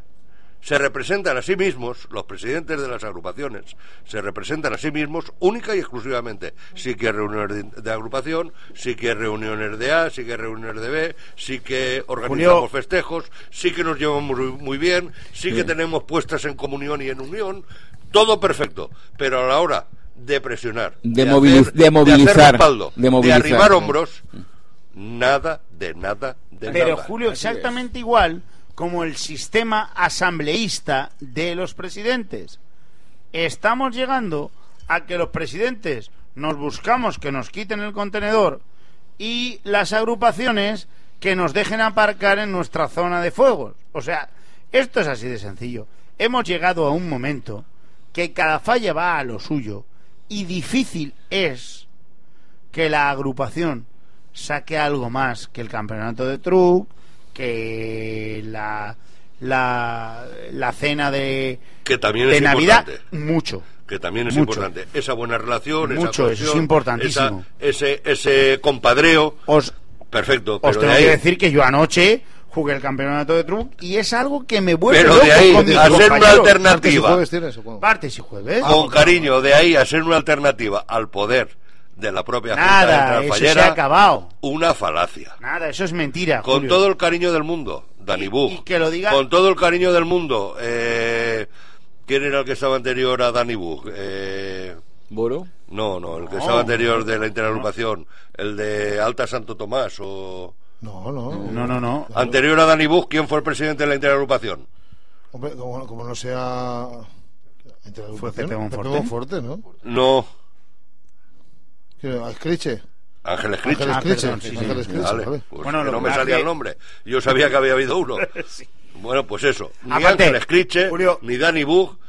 Se representan a sí mismos, los presidentes de las agrupaciones, se representan a sí mismos única y exclusivamente. Sí que hay reuniones de, de agrupación, sí que hay reuniones de A, sí que hay reuniones de B, sí que organizamos Julio. festejos, sí que nos llevamos muy, muy bien, sí, que tenemos puestas en comunión y en unión, todo perfecto, pero a la hora de presionar, De hacer- movili- de hacer movilizar, respaldo, de movilizar, arribar hombros, nada, de nada, De Pero nada. Julio, Así exactamente igual como el sistema asambleísta de los presidentes. Estamos llegando a que los presidentes nos buscamos que nos quiten el contenedor y las agrupaciones que nos dejen aparcar en nuestra zona de fuegos. O sea, esto es así de sencillo. Hemos llegado a un momento que cada falla va a lo suyo y difícil es que la agrupación saque algo más que el campeonato de truc, que la, la, la cena de, Que también de es Navidad, importante. mucho. que también es Mucho. importante. Esa buena relación, esa Mucho, eso es importantísimo. esa- ese, ese compadreo, Os, perfecto. os Pero tengo de que ahí, decir que yo anoche jugué el campeonato de truc y es algo que me vuelve pero loco de ahí con mis a ser una compañeros. ¿Martes y alternativa, jueves? Martes y jueves. con cariño, de ahí a ser una alternativa al poder de la propia Junta Nada, de eso se ha acabado. una falacia. Nada, eso es mentira. Con Julio. todo el cariño del mundo, Dani Bug. y que lo diga- Con todo el cariño del mundo. Eh, ¿Quién era el que estaba anterior a Dani Bug? Eh, Boro. no, no, el que No. estaba anterior de la interagrupación. El de Alta Santo Tomás o... No, no. No, no, no. Anterior a Dani Bug, ¿quién fue el presidente de la interagrupación? Hombre, como, como no sea. Fue agrupación, Pepe Monforte. Monforte, ¿no? No, ¿Qué, ¿Escriche? Ah, perdón, sí, sí. Vale, pues Bueno, lo no me salía que- el nombre. Yo sabía que había habido uno. Bueno, pues eso. Ni Aparte, Ángeles Criche, Julio- ni Dani Bug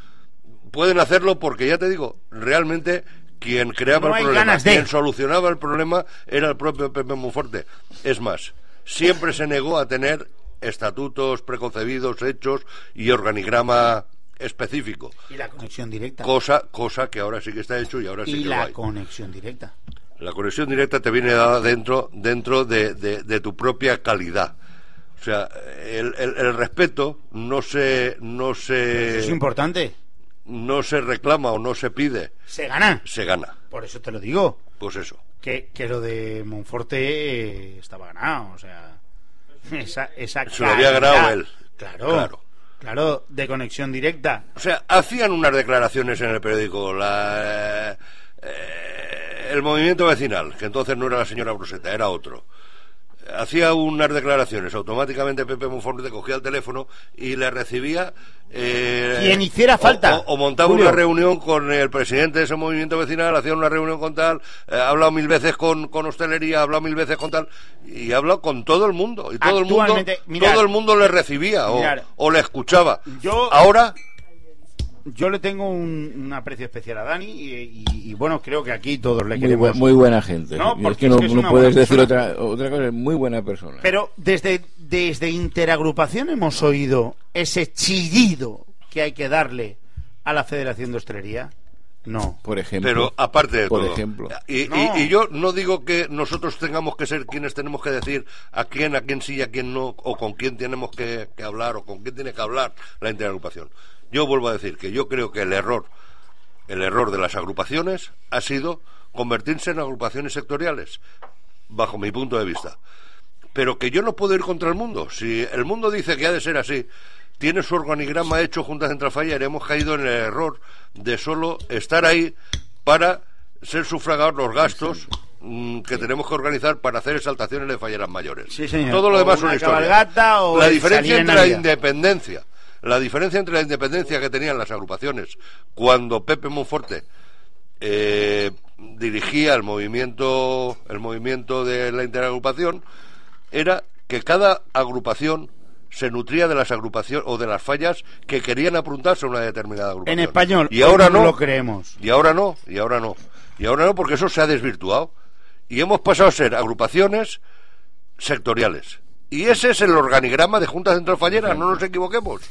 pueden hacerlo porque ya te digo, realmente quien creaba No el problema, de. quien solucionaba el problema era el propio Pepe Monforte. Es más, siempre se negó a tener estatutos preconcebidos, hechos y organigrama específico. Y la conexión directa. Cosa, cosa que ahora sí que está hecho y ahora sí y que lo la hay. conexión directa. La conexión directa te viene dada dentro, dentro de, de- de tu propia calidad. O sea, el, el- el respeto no se, no Eso es se, importante. no se reclama o no se pide, Se gana. se gana. Por eso te lo digo. Pues eso. Que, que lo de Monforte eh, estaba ganado. O sea, esa, esa Se lo había ganado él. Claro, Claro. Claro. de conexión directa. O sea, hacían unas declaraciones en el periódico. La, eh, el movimiento vecinal, que entonces no era la señora Bruseta, era otro. Hacía unas declaraciones, automáticamente Pepe Monforte cogía el teléfono y le recibía. eh, Quien hiciera falta. O, o montaba Julio. una reunión con el presidente de ese movimiento vecinal, hacía una reunión con tal, eh, ha hablado mil veces con, con hostelería, ha hablado mil veces con tal, y ha hablado con todo el mundo. Y todo el mundo, mirad. todo el mundo le recibía o, o le escuchaba. Yo- Ahora. Yo le tengo un, un aprecio especial a Dani y, y- y, bueno, creo que aquí todos le Muy, queremos. bu- muy buena gente. No, es porque que es no, que es no una puedes decir otra, otra cosa. Es muy buena persona. Pero desde, desde Interagrupación hemos oído ese chillido que hay que darle a la Federación de Hostelería. No. por ejemplo. Pero aparte de por todo. ejemplo. Y, y- y yo no digo que nosotros tengamos que ser quienes tenemos que decir a quién, a quién sí y a quién no, o con quién tenemos que, que hablar, o con quién tiene que hablar la interagrupación. Yo vuelvo a decir que yo creo que el error, el error de las agrupaciones ha sido convertirse en agrupaciones sectoriales, bajo mi punto de vista. Pero que yo no puedo ir contra el mundo. Si el mundo dice que ha de ser así, tiene su organigrama hecho Junta Central Falla y hemos caído en el error de solo estar ahí para ser sufragados los gastos mm, que tenemos que organizar para hacer exaltaciones de falleras mayores. Sí, señor. Todo lo demás una son historia. o La diferencia entre la independencia, la diferencia entre la independencia que tenían las agrupaciones cuando Pepe Monforte eh, dirigía el movimiento el movimiento de la interagrupación era que cada agrupación se nutría de las agrupaciones o de las fallas que querían apuntarse a una determinada agrupación. En español. Y ahora no. lo creemos. Y ahora no, y ahora no. Y ahora no porque eso se ha desvirtuado. Y hemos pasado a ser agrupaciones sectoriales. Y ese es el organigrama de Junta Central Fallera, no nos equivoquemos.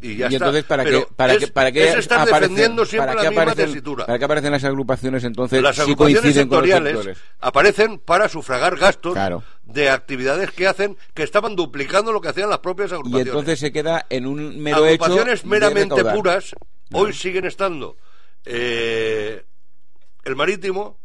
Y ya y está. entonces, ¿para Pero qué, para es, qué, para qué es aparecen- defendiendo siempre para qué la misma aparecen- tesitura. ¿Para qué aparecen las agrupaciones entonces Las si agrupaciones coinciden con los sectoriales aparecen para sufragar gastos Claro. de actividades que hacen que estaban duplicando lo que hacían las propias Y agrupaciones. entonces se queda en un mero hecho agrupaciones meramente puras hoy siguen estando eh, el marítimo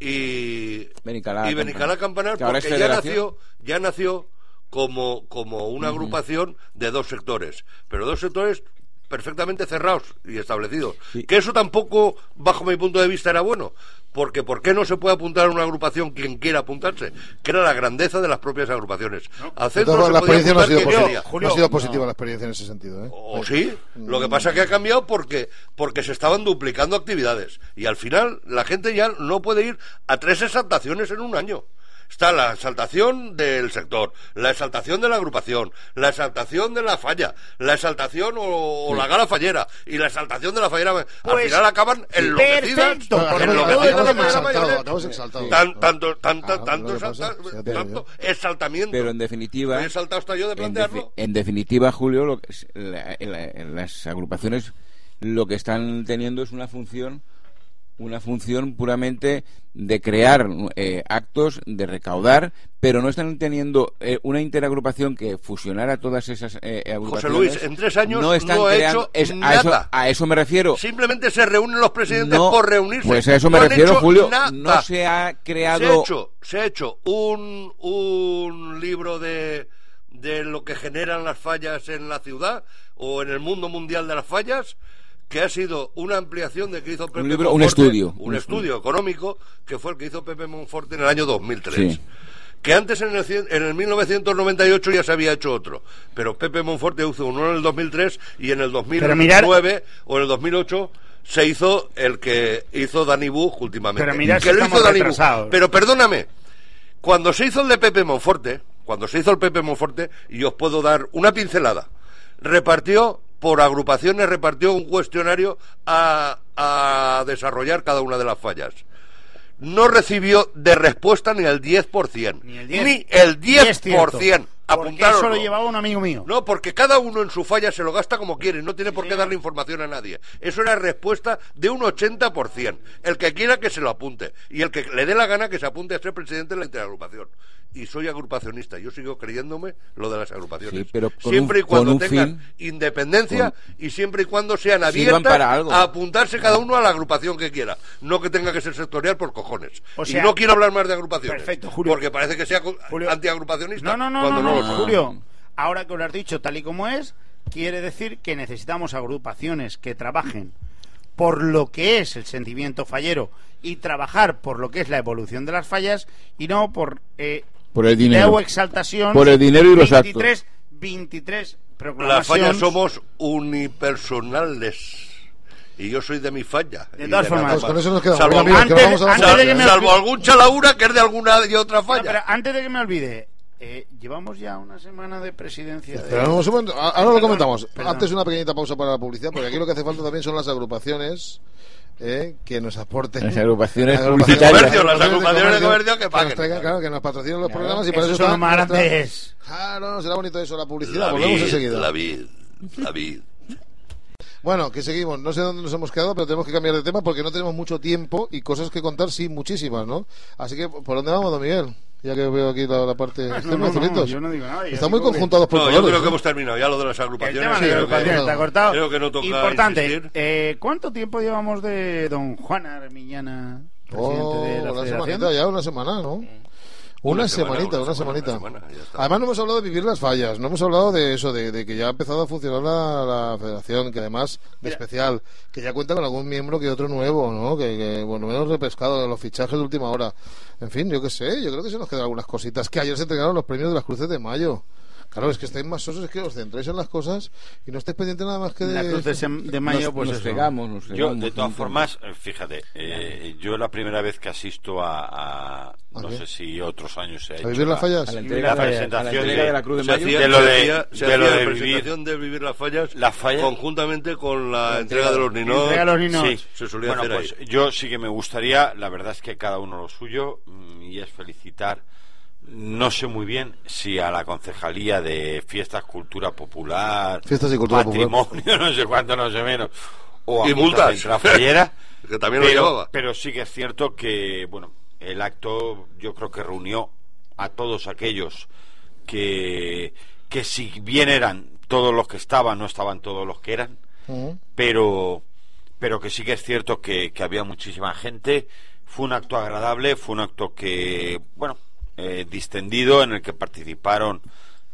y Benicalá, y Benicalá Campanar. Que porque ya nació ya nació como como una agrupación de dos sectores pero dos sectores perfectamente cerrados y establecidos. Que eso tampoco, bajo mi punto de vista, era bueno. Porque ¿por qué no se puede apuntar a una agrupación quien quiera apuntarse? Que era la grandeza de las propias agrupaciones. Al centro Entonces, se la experiencia no ha sido, positiva, no ha sido positiva la experiencia en ese sentido. ¿eh? O sí, lo que pasa es que ha cambiado porque, porque se estaban duplicando actividades. Y al final la gente ya no puede ir a tres exaltaciones en un año. Está la exaltación del sector, la exaltación de la agrupación, la exaltación de la falla, la exaltación o, o la gala fallera y la exaltación de la fallera. al Pues, final acaban enloquecidas, tanto, exaltamiento. Pero en definitiva, Estoy exaltado hasta yo de en, plantearlo. defi- en definitiva, Julio, lo que la- la- las agrupaciones lo que están teniendo es una función una función puramente de crear eh, actos, de recaudar, pero no están teniendo eh, una interagrupación que fusionara todas esas eh, agrupaciones. Luis, en tres años no están no ha creando, hecho es- a, nada. eso, a eso me refiero. Simplemente se reúnen los presidentes No, por reunirse. Pues a eso me No refiero, Julio. nada. No se ha creado. Se ha hecho, se ha hecho un, un libro de, de lo que generan las fallas en la ciudad o en el mundo mundial de las fallas que ha sido una ampliación de que hizo Pepe libro, un Monforte, estudio. un, Un estudio económico que fue el que hizo Pepe Monforte en el año 2003 Sí. que antes en el, cien- en el 1998 ya se había hecho otro pero Pepe Monforte hizo uno en el 2003 y en el 2009 mirar- o en el 2008 se hizo el que hizo Danny Buch últimamente. Pero mirad que si lo hizo Danny Buch. Pero perdóname, cuando se hizo el de Pepe Monforte, cuando se hizo el Pepe Monforte, y os puedo dar una pincelada, repartió por agrupaciones, repartió un cuestionario a, a desarrollar cada una de las fallas. No recibió de respuesta ni el 10%. Ni el 10. Ni el Y es cierto, 10%. Porque eso lo llevaba un amigo mío. No, porque cada uno en su falla se lo gasta como quiere, no tiene por qué darle información a nadie. Eso era respuesta de un 80%. El que quiera que se lo apunte y el que le dé la gana que se apunte a ser presidente de la interagrupación. Y soy agrupacionista, yo sigo creyéndome lo de las agrupaciones. Sí, pero siempre un- y cuando tengan fin- independencia y siempre y cuando sean abiertas para algo. a apuntarse cada uno a la agrupación que quiera. No que tenga que ser sectorial por cojones. O y sea- no quiero hablar más de agrupaciones. Perfecto, Julio. Porque parece que sea antiagrupacionista. No, no, no, cuando no, no, no, soy. Julio. Ahora que lo has dicho tal y como es, quiere decir que necesitamos agrupaciones que trabajen por lo que es el sentimiento fallero y trabajar por lo que es la evolución de las fallas y no por eh, Por el dinero. exaltación Por el dinero y los 23, 23 Las fallas somos unipersonales. Y yo soy de mi falla. De todas formas. Pues con eso nos quedamos. Salvo, amigos, Antes- vamos a de que me salvo algún chalaura que es de alguna y otra No, falla. pero antes de que me olvide, eh, llevamos ya una semana de presidencia. de- Pero no, un momento, a- ahora lo comentamos. perdón. Antes una pequeñita pausa para la publicidad, porque aquí lo que hace falta también son las agrupaciones eh, que nos aporten. Las agrupaciones publicitarias. Comercio, las agrupaciones de comercio que nos paguen. traigan, claro, que nos patrocinen los programas y por eso son grandes. Claro, será bonito eso, la publicidad. La Volvemos vid, enseguida. la vid, la vid. Bueno, que seguimos. No sé dónde nos hemos quedado, pero tenemos que cambiar de tema porque no tenemos mucho tiempo y cosas que contar, sí, muchísimas, ¿no? Así que, ¿por dónde vamos, don Miguel? Ya que veo aquí la, la parte... No, Están no, muy no, azulitos. yo no digo nada, yo Están muy digo que- conjuntados por No, yo creo que ¿eh? hemos terminado ya lo de las El agrupaciones. tema de la está cortado. creo que no toca Importante. eh, ¿Cuánto tiempo llevamos de don Juan Armiñana, presidente Oh, de la una Federación? semanita ya, una semana, ¿no? Una, semanita, una semanita. una semana, además no hemos hablado de vivir las fallas, no hemos hablado de eso, de, de que ya ha empezado a funcionar la, la federación, que además de especial, que ya cuenta con algún miembro que otro nuevo, ¿no? Que, que bueno, menos repescado de los fichajes de última hora. En fin, yo qué sé, yo creo que se nos quedan algunas cositas. Que ayer se entregaron los premios de las cruces de mayo. Claro, es que estáis más sosos, es que os centráis en las cosas y no estáis pendientes nada más que de... La Cruz de, de Mayo, nos, pues nos pegamos, nos Yo, pegamos de todas formas, eh, fíjate, eh, yo la primera vez que asisto a, a- no sé si otros años se ha ¿A hecho vivir las la- fallas? La la entrega, la presentación entrega de- de la Cruz de Se Mayo. hacía, de lo se de- hacía- se de lo de la vivir- presentación de vivir las fallas Las fallas. conjuntamente con la entrega de los ninos. Entrega los ninos. Sí, Se solía bueno, hacer pues ahí. yo sí que me gustaría, la verdad es que cada uno lo suyo, mm, y es felicitar. No sé muy bien si a la concejalía de fiestas, cultura popular, Fiestas y cultura patrimonio, no sé cuánto, no sé menos, o a Y multas. Que también lo pero, llevaba. pero sí que es cierto que, bueno, el acto yo creo que reunió a todos aquellos que, que si bien eran todos los que estaban, no estaban todos los que eran, pero pero que sí que es cierto que, que había muchísima gente fue un acto agradable fue un acto que bueno eh, distendido en el que participaron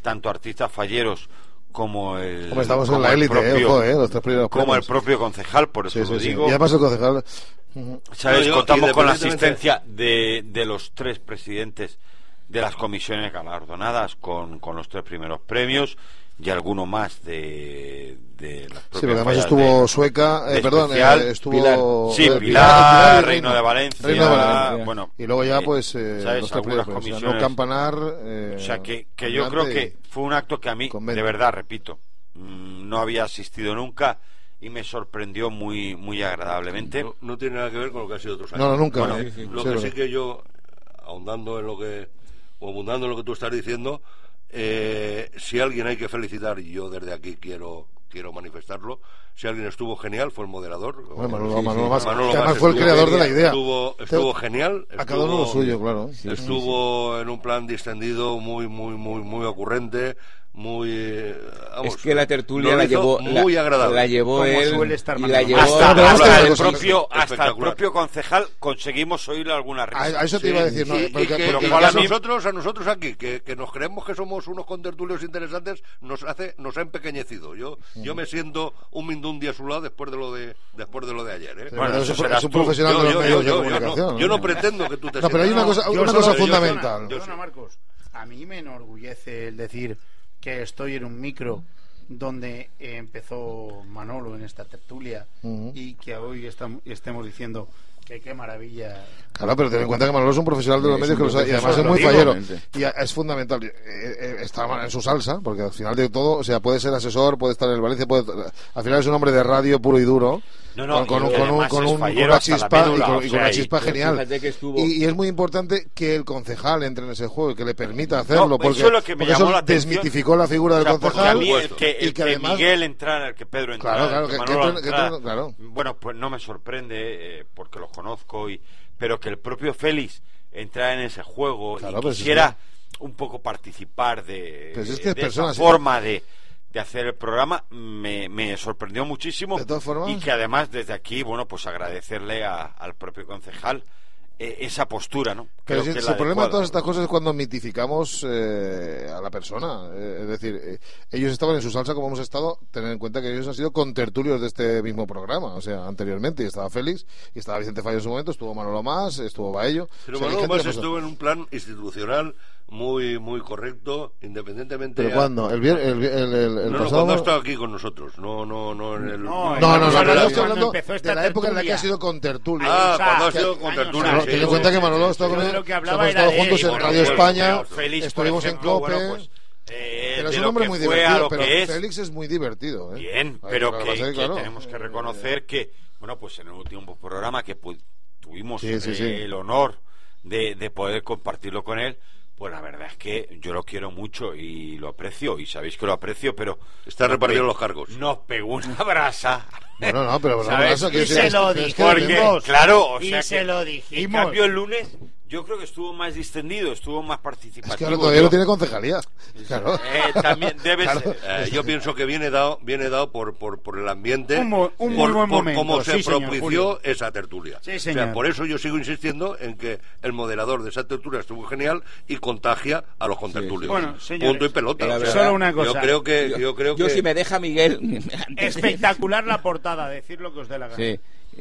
tanto artistas falleros como el Como estamos como en la el élite, eh, ojo, eh, los tres primeros como el propio concejal, por eso Sí, lo sí. digo. Y además el concejal... ¿Sabes? Contamos con la asistencia de, de los tres presidentes de las comisiones galardonadas con, con los tres primeros premios y alguno más de, de las Sí, porque además estuvo de- Sueca, eh, de perdón, especial. eh, estuvo... Pilar. Sí, eh, Pilar, y Reino de Valencia, Reino de Valencia. bueno, Y luego ya, eh, pues, eh, ¿sabes? los Algunas primeros premios. comisiones. No Campanar... eh, O sea, que, que yo creo que fue un acto que a mí, Convento. de verdad, repito, mm, no había asistido nunca y me sorprendió muy muy agradablemente. No, no tiene nada que ver con lo que ha sido otros años. No, no, nunca. Bueno, ¿no? Lo Sí, que sí que yo, ahondando en lo que, o abundando en lo que tú estás diciendo, eh, si alguien hay que felicitar, yo desde aquí quiero quiero manifestarlo, si alguien estuvo genial fue el moderador. Bueno, Manolo, Sí. Manolo Manolo además fue el estuvo creador de la idea. Estuvo, estuvo genial. A cada uno lo estuvo- suyo, claro. Estuvo en un plan distendido, muy, muy, muy, muy ocurrente, muy. eh, vamos, es que la tertulia la llevó muy la, agradable. la llevó Como él suele estar y la llevó hasta, a el propio hasta el Espectacular. propio concejal conseguimos oírle alguna A, risa. a eso te iba a decir, ¿no? Sí, y Porque- que, porque a a nosotros, a nosotros aquí, que, que nos creemos que somos unos contertulios interesantes, nos hace, nos ha empequeñecido. Yo, yo me siento un mindundi a su lado después de lo de, después de lo de ayer, ¿eh? Sí, Bueno, eso es, un- serás es un tú. profesional Yo- de los yo- medios yo- de yo comunicación. no, yo no pretendo que tú te No, pero hay una cosa, Yo una cosa yo- fundamental. Perdona, Marcos. A mí me enorgullece el decir que estoy en un micro donde empezó Manolo en esta tertulia y que hoy estam- estemos diciendo que qué maravilla. Claro, pero ten en cuenta que Manolo es un profesional de los Es medios que lo sabe, y además es muy fallero. Y a- es fundamental. Eh, eh, está en su salsa, porque al final de todo, o sea, puede ser asesor, puede estar en el Valencia, puede, al final es un hombre de radio puro y duro. No, no, con, con, y un- con, un- una chispa, y con, o y una y- chispa pero genial. estuvo- Y, y es muy importante que el concejal entre en ese juego y que le permita hacerlo, No, porque, eso es lo que me porque llamó eso la desmitificó la figura O del sea, porque concejal. mí el que, y el que que además Miguel entrara, el que Pedro entrara, Claro, claro, que que- entren- entren- claro. bueno, pues no me sorprende eh, porque los conozco, y pero que el propio Félix entrara en ese juego Claro, y quisiera un poco participar de, Pero si es que es de esa forma de, de hacer el programa, me, me sorprendió muchísimo. De todas formas- Y que además desde aquí, bueno, pues agradecerle a- al propio concejal esa postura, ¿no? Pero si, que el problema de todas estas cosas es cuando mitificamos eh, a la persona. Eh, es decir, eh, ellos estaban en su salsa como hemos estado. Tener en cuenta que ellos han sido contertulios de este mismo programa, o sea, anteriormente. Y estaba Félix, y estaba Vicente Fallo en su momento, estuvo Manolo Más, estuvo Baello. Pero O sea, Manolo pasado. estuvo en un plan institucional muy muy correcto, independientemente. ¿Pero a- cuándo? ¿El, vier- el, el, el- el no, no, pasado? cuando ha estado aquí con nosotros, no, no, no en el. No, No, no, no, no, yo estoy hablando empezó esta de la época en la que ha sido contertulio. Ah, o sea, cuando ha que- sido con atrás. sí, Ten en sí, cuenta que sí, Manolo sí, estaba sí. con él, que hemos estado juntos en Radio España, estuvimos en COPE. pues, eh, pero es un hombre que muy divertido, pero que es, Félix es muy divertido. ¿eh? Bien, Ahí pero que, que claro, tenemos que reconocer que, bueno, pues en el último programa que tuvimos Sí, sí, eh, sí. el honor de, de poder compartirlo con él, pues la verdad es que yo lo quiero mucho y lo aprecio, y sabéis que lo aprecio, pero... Está repartiendo los cargos. Nos pegó una brasa. Bueno, no, pero no, ¿Sabes? Y se lo Porque, dijimos. claro, o Y se que- lo En dijimos. cambio, el lunes yo creo que estuvo más distendido, estuvo más participativo. Es que ahora todavía Yo- no tiene concejalía. Claro. Eh, también debe Claro. ser. Eh, yo pienso que viene dado viene dado por, por, por el ambiente Un un muy por, buen por momento, cómo se sí, señor, propició Julio. esa tertulia Sí, o señor. sea por eso yo sigo insistiendo en que el moderador de esa tertulia estuvo genial y contagia a los contertulios Bueno, señores, punto y pelota verdad, Solo una cosa. yo creo que yo, yo creo yo que si me deja Miguel Espectacular la portada, decir lo que os dé la gana.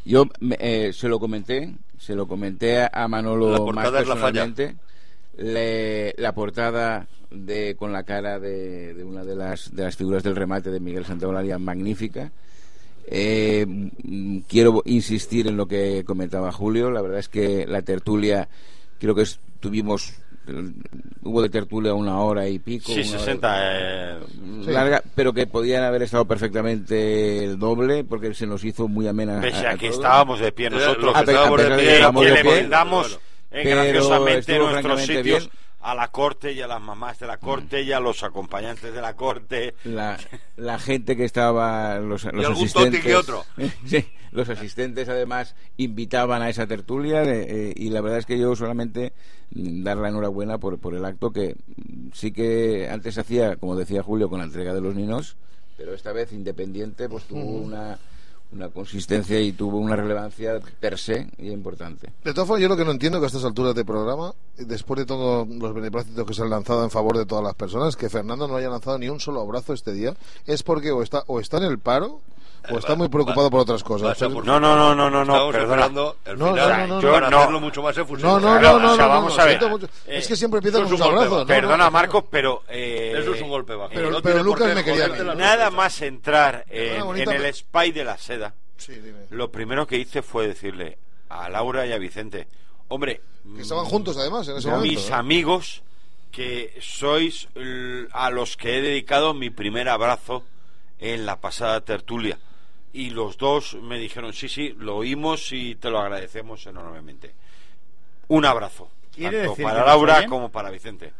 Yo eh, se lo comenté, se lo comenté a, Manolo La más es la falla. personalmente. Le- la portada de con la cara de, de una de las, de las figuras del remate de Miguel Santaolaria magnífica. Eh, quiero insistir en lo que comentaba Julio. La verdad es que la tertulia, creo que estuvimos, hubo de tertulia una hora y pico. Sí, una hora- 60. eh, larga, pero que podían haber estado perfectamente el doble porque se nos hizo muy amena. pese a- a que todos. estábamos de pie nosotros. A que pe- a estábamos de pie, que estábamos le brindamos bueno. eh, Pero graciosamente estuvo nuestros sitios bien. A la corte y a las mamás de la corte y a los acompañantes de la corte. la, la gente que estaba los, los algún asistentes que otro. Sí, los asistentes además invitaban a esa tertulia eh, eh, y la verdad es que yo solamente dar la enhorabuena por, por el acto que sí que antes se hacía como decía Julio con la entrega de los ninos pero esta vez independiente pues tuvo una una consistencia y tuvo una relevancia per se y importante. De todas formas, yo lo que no entiendo que a estas alturas de programa, después de todos los beneplácitos que se han lanzado en favor de todas las personas, que Fernando no haya lanzado ni un solo abrazo este día, es porque o está, o está en el paro o está muy preocupado por otras cosas. No, no, no, no, no, no, perdona. No, final no, no, no, para no. hacerlo mucho más efusivo. No, no, no, no, o sea, no, vamos a ver. mucho. Eh, es que siempre empiezan eso con un abrazo. Perdona, Marcos, pero... eh, Eso es un golpe bajo. pero- Lucas me quería Nada más entrar en, el spy de la seda, Sí, dime. lo primero que hice fue decirle a Laura y a Vicente, hombre, Que estaban juntos además en ese mis momento. ¿eh? amigos, que sois a los que he dedicado mi primer abrazo en la pasada tertulia. Y los dos me dijeron, sí, sí, lo oímos y te lo agradecemos enormemente. Un abrazo, ¿Quiere tanto decir para Laura como para Vicente.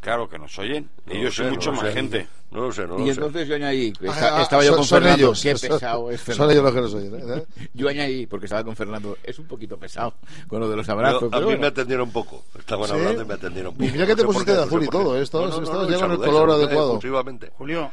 Claro que nos oyen, No ellos sé, mucho no más sé. gente. No lo sé, no lo Y sé. entonces yo añadí, Ah, esta- ah, estaba yo son- con son Fernando, ellos, qué son- pesado es Son Fernando. ellos los que nos oyen. ¿eh? Yo añadí, porque estaba con Fernando, es un poquito pesado con lo de los Yo- abrazos. a pero mí bueno. me atendieron poco. Estaban ¿Sí? hablando y me atendieron poco. Y mira que te sé pusiste de sé azul y todo, no, ya con el color adecuado. Julio,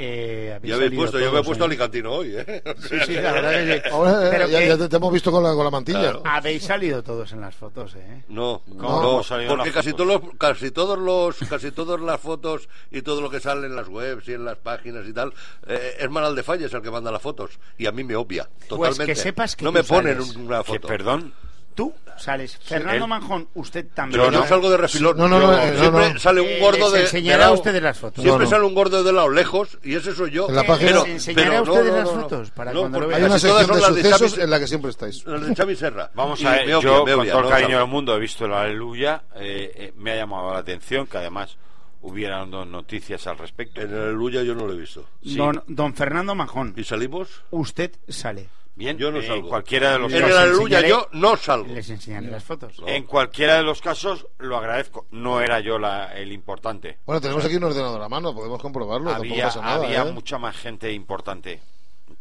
eh, habéis Ya habéis puesto, yo me he puesto alicantino hoy, ¿eh? Sí, sí, la verdad que sí. Ahora, eh, Pero ya, que ya te, te hemos visto con la, con la mantilla. Claro. habéis salido todos en las fotos, ¿eh? No, ¿Cómo no, hemos salido en porque casi todos los, casi todos los, casi todas las fotos y todo lo que sale en las webs y en las páginas y tal, eh, es Manal de Falles el que manda las fotos y a mí me obvia totalmente. Pues que sepas que no me ponen sales. una Que, foto. perdón, Tú sales. Fernando él- Manjón, usted también. Pero Yo no. salgo de refilón. No, no, Yo- no, eh, no, siempre no. sale un Eh, gordo les de. enseñaré de a lado. ustedes las fotos. Siempre No, no. sale un gordo de lado lejos y ese soy yo. En la página- les enseñaré a no, ustedes no, las no, no. fotos para No, cuando lo porque Hay vean. una casi todas sección de son las de sucesos en la que siempre estáis. Las de Xavi Serra. Vamos Y a ver, me obvia, yo me con obvia, todo el no cariño del mundo he visto el Aleluya, eh, eh, me ha llamado la atención que además hubieran dos noticias al respecto. En el Luya yo no lo he visto. Sí. Don, don Fernando Manjón, ¿Y salimos? usted sale. Bien, Yo no en salgo. cualquiera de los En el casos, Aleluya enseñaré- yo no salgo. Les enseñaré las fotos. en cualquiera de los casos lo agradezco. No era yo la- el importante. Bueno, tenemos aquí un ordenador a mano, podemos comprobarlo. había pasa nada, había ¿eh? mucha más gente importante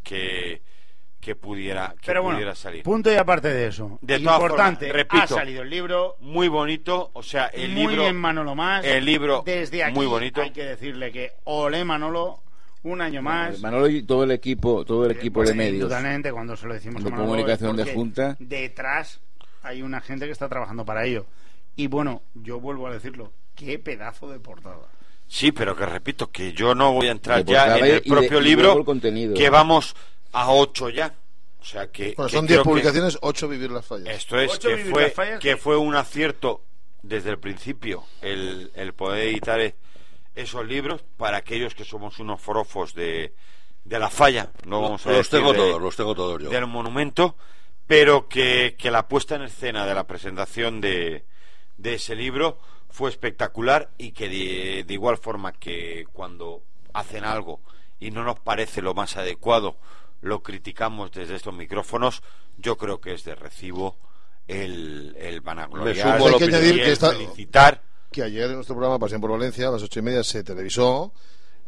que, que pudiera que Pero bueno, pudiera salir. punto y aparte de eso. De todas Importante, formas, repito, ha salido el libro. Muy bonito, o sea, el muy libro bien Manolo más. el libro Desde aquí muy bonito. hay que decirle que ole Manolo, un año más. Manolo y todo el equipo, todo el equipo Pues, de medios. Indudablemente, cuando se lo decimos De a Manolo, comunicación de Junta. Detrás hay una gente que está trabajando para ello. Y bueno, yo vuelvo a decirlo, qué pedazo de portada. Sí, pero que repito que yo no voy a entrar ya en el propio libro el contenido. que vamos a ocho ya. O sea que, Bueno, que son 10 creo que publicaciones, 8 vivir las fallas. Esto es que Vivir fue las fallas. que fue un acierto desde el principio el, el poder editar esos libros para aquellos que somos unos forofos de, de la falla. No vamos a Los decir tengo de- todos, los tengo todos yo. del monumento, pero que, que la puesta en escena de la presentación de, de ese libro fue espectacular y que de, de igual forma que cuando hacen algo y no nos parece lo más adecuado, lo criticamos desde estos micrófonos, yo creo que es de recibo el, el vanagloriar Me sumo a la y el felicitar que ayer en nuestro programa Pasión por Valencia a las ocho y media se televisó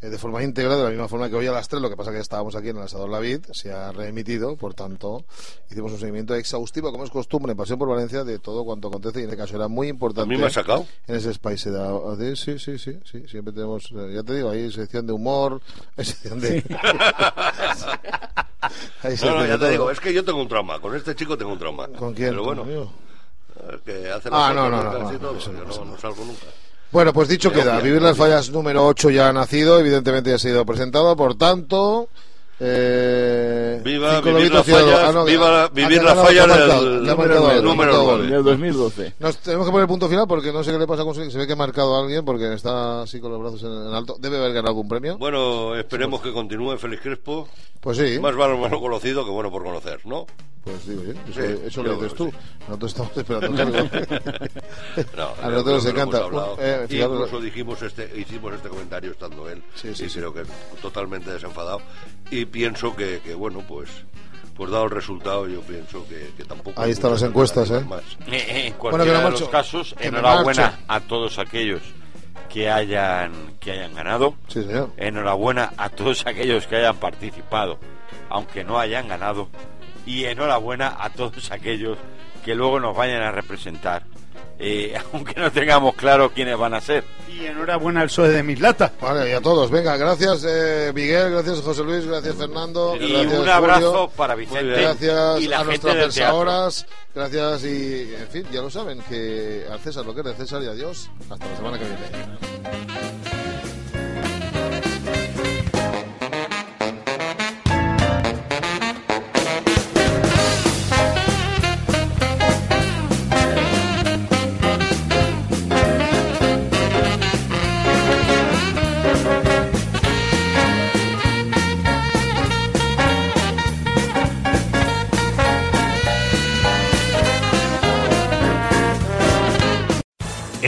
eh, de forma íntegra, de la misma forma que hoy a las tres, lo que pasa que ya estábamos aquí en el Asador La Vid, se ha reemitido, por tanto, hicimos un seguimiento exhaustivo, como es costumbre en Pasión por Valencia, de todo cuanto acontece, y en este caso era muy A importante. mí me ha sacado. En ese Spice de, de- sí, sí, sí, sí, siempre tenemos, eh, ya te digo, hay sección de humor, hay sección de... Hay No, sección no, ya te digo, es que yo tengo un trauma. Con este chico tengo un trauma. ¿Con quién? Pero bueno, amigo? Que hace Ah, no, no, no, locas y no, todo, eso no yo pasa no, no salgo nunca. Bueno, pues dicho queda, Vivir las fallas número 8 ya ha nacido, evidentemente ya ha sido presentado, por tanto... Eh, Viva Vivir las fallas, ah, no, viva la- Vivir las fallas del número marcado nueve, algo, ha número marcado nueve. algo. Del 2012. Nos tenemos que poner punto final porque no sé qué le pasa con se ve que ha marcado a alguien porque está así con los brazos en, en alto. Debe haber ganado algún premio. Bueno, esperemos que continúe Félix Crespo. Pues sí, Más vale malo conocido que bueno por conocer, ¿no? pues digo yo. Eso, Sí, eso lo dices tú. que Nosotros estamos esperando algo. No, A nosotros nos encanta. Eh, Y incluso dijimos este, hicimos este comentario estando él. Sí, sí, y sí. creo que totalmente desenfadado. Y pienso que, que, bueno, pues pues dado el resultado, yo pienso que, que tampoco. Ahí están las encuestas, ¿eh? más. Eh, eh, en Bueno, cualquiera que de marcho. los casos, Que enhorabuena a todos aquellos que hayan que hayan ganado. Sí, señor. Enhorabuena a todos aquellos que hayan participado, aunque no hayan ganado. Y enhorabuena a todos aquellos que luego nos vayan a representar eh, aunque no tengamos claro quiénes van a ser. Y enhorabuena al PSOE de Mislata. Vale, y a todos, venga, gracias eh, Miguel, gracias José Luis, gracias Fernando. Y gracias, un abrazo Julio. para Vicente Gracias y la a gente nuestras pensadoras, gracias y, en fin, ya lo saben, que al César lo que es de César y adiós. Hasta la semana que viene.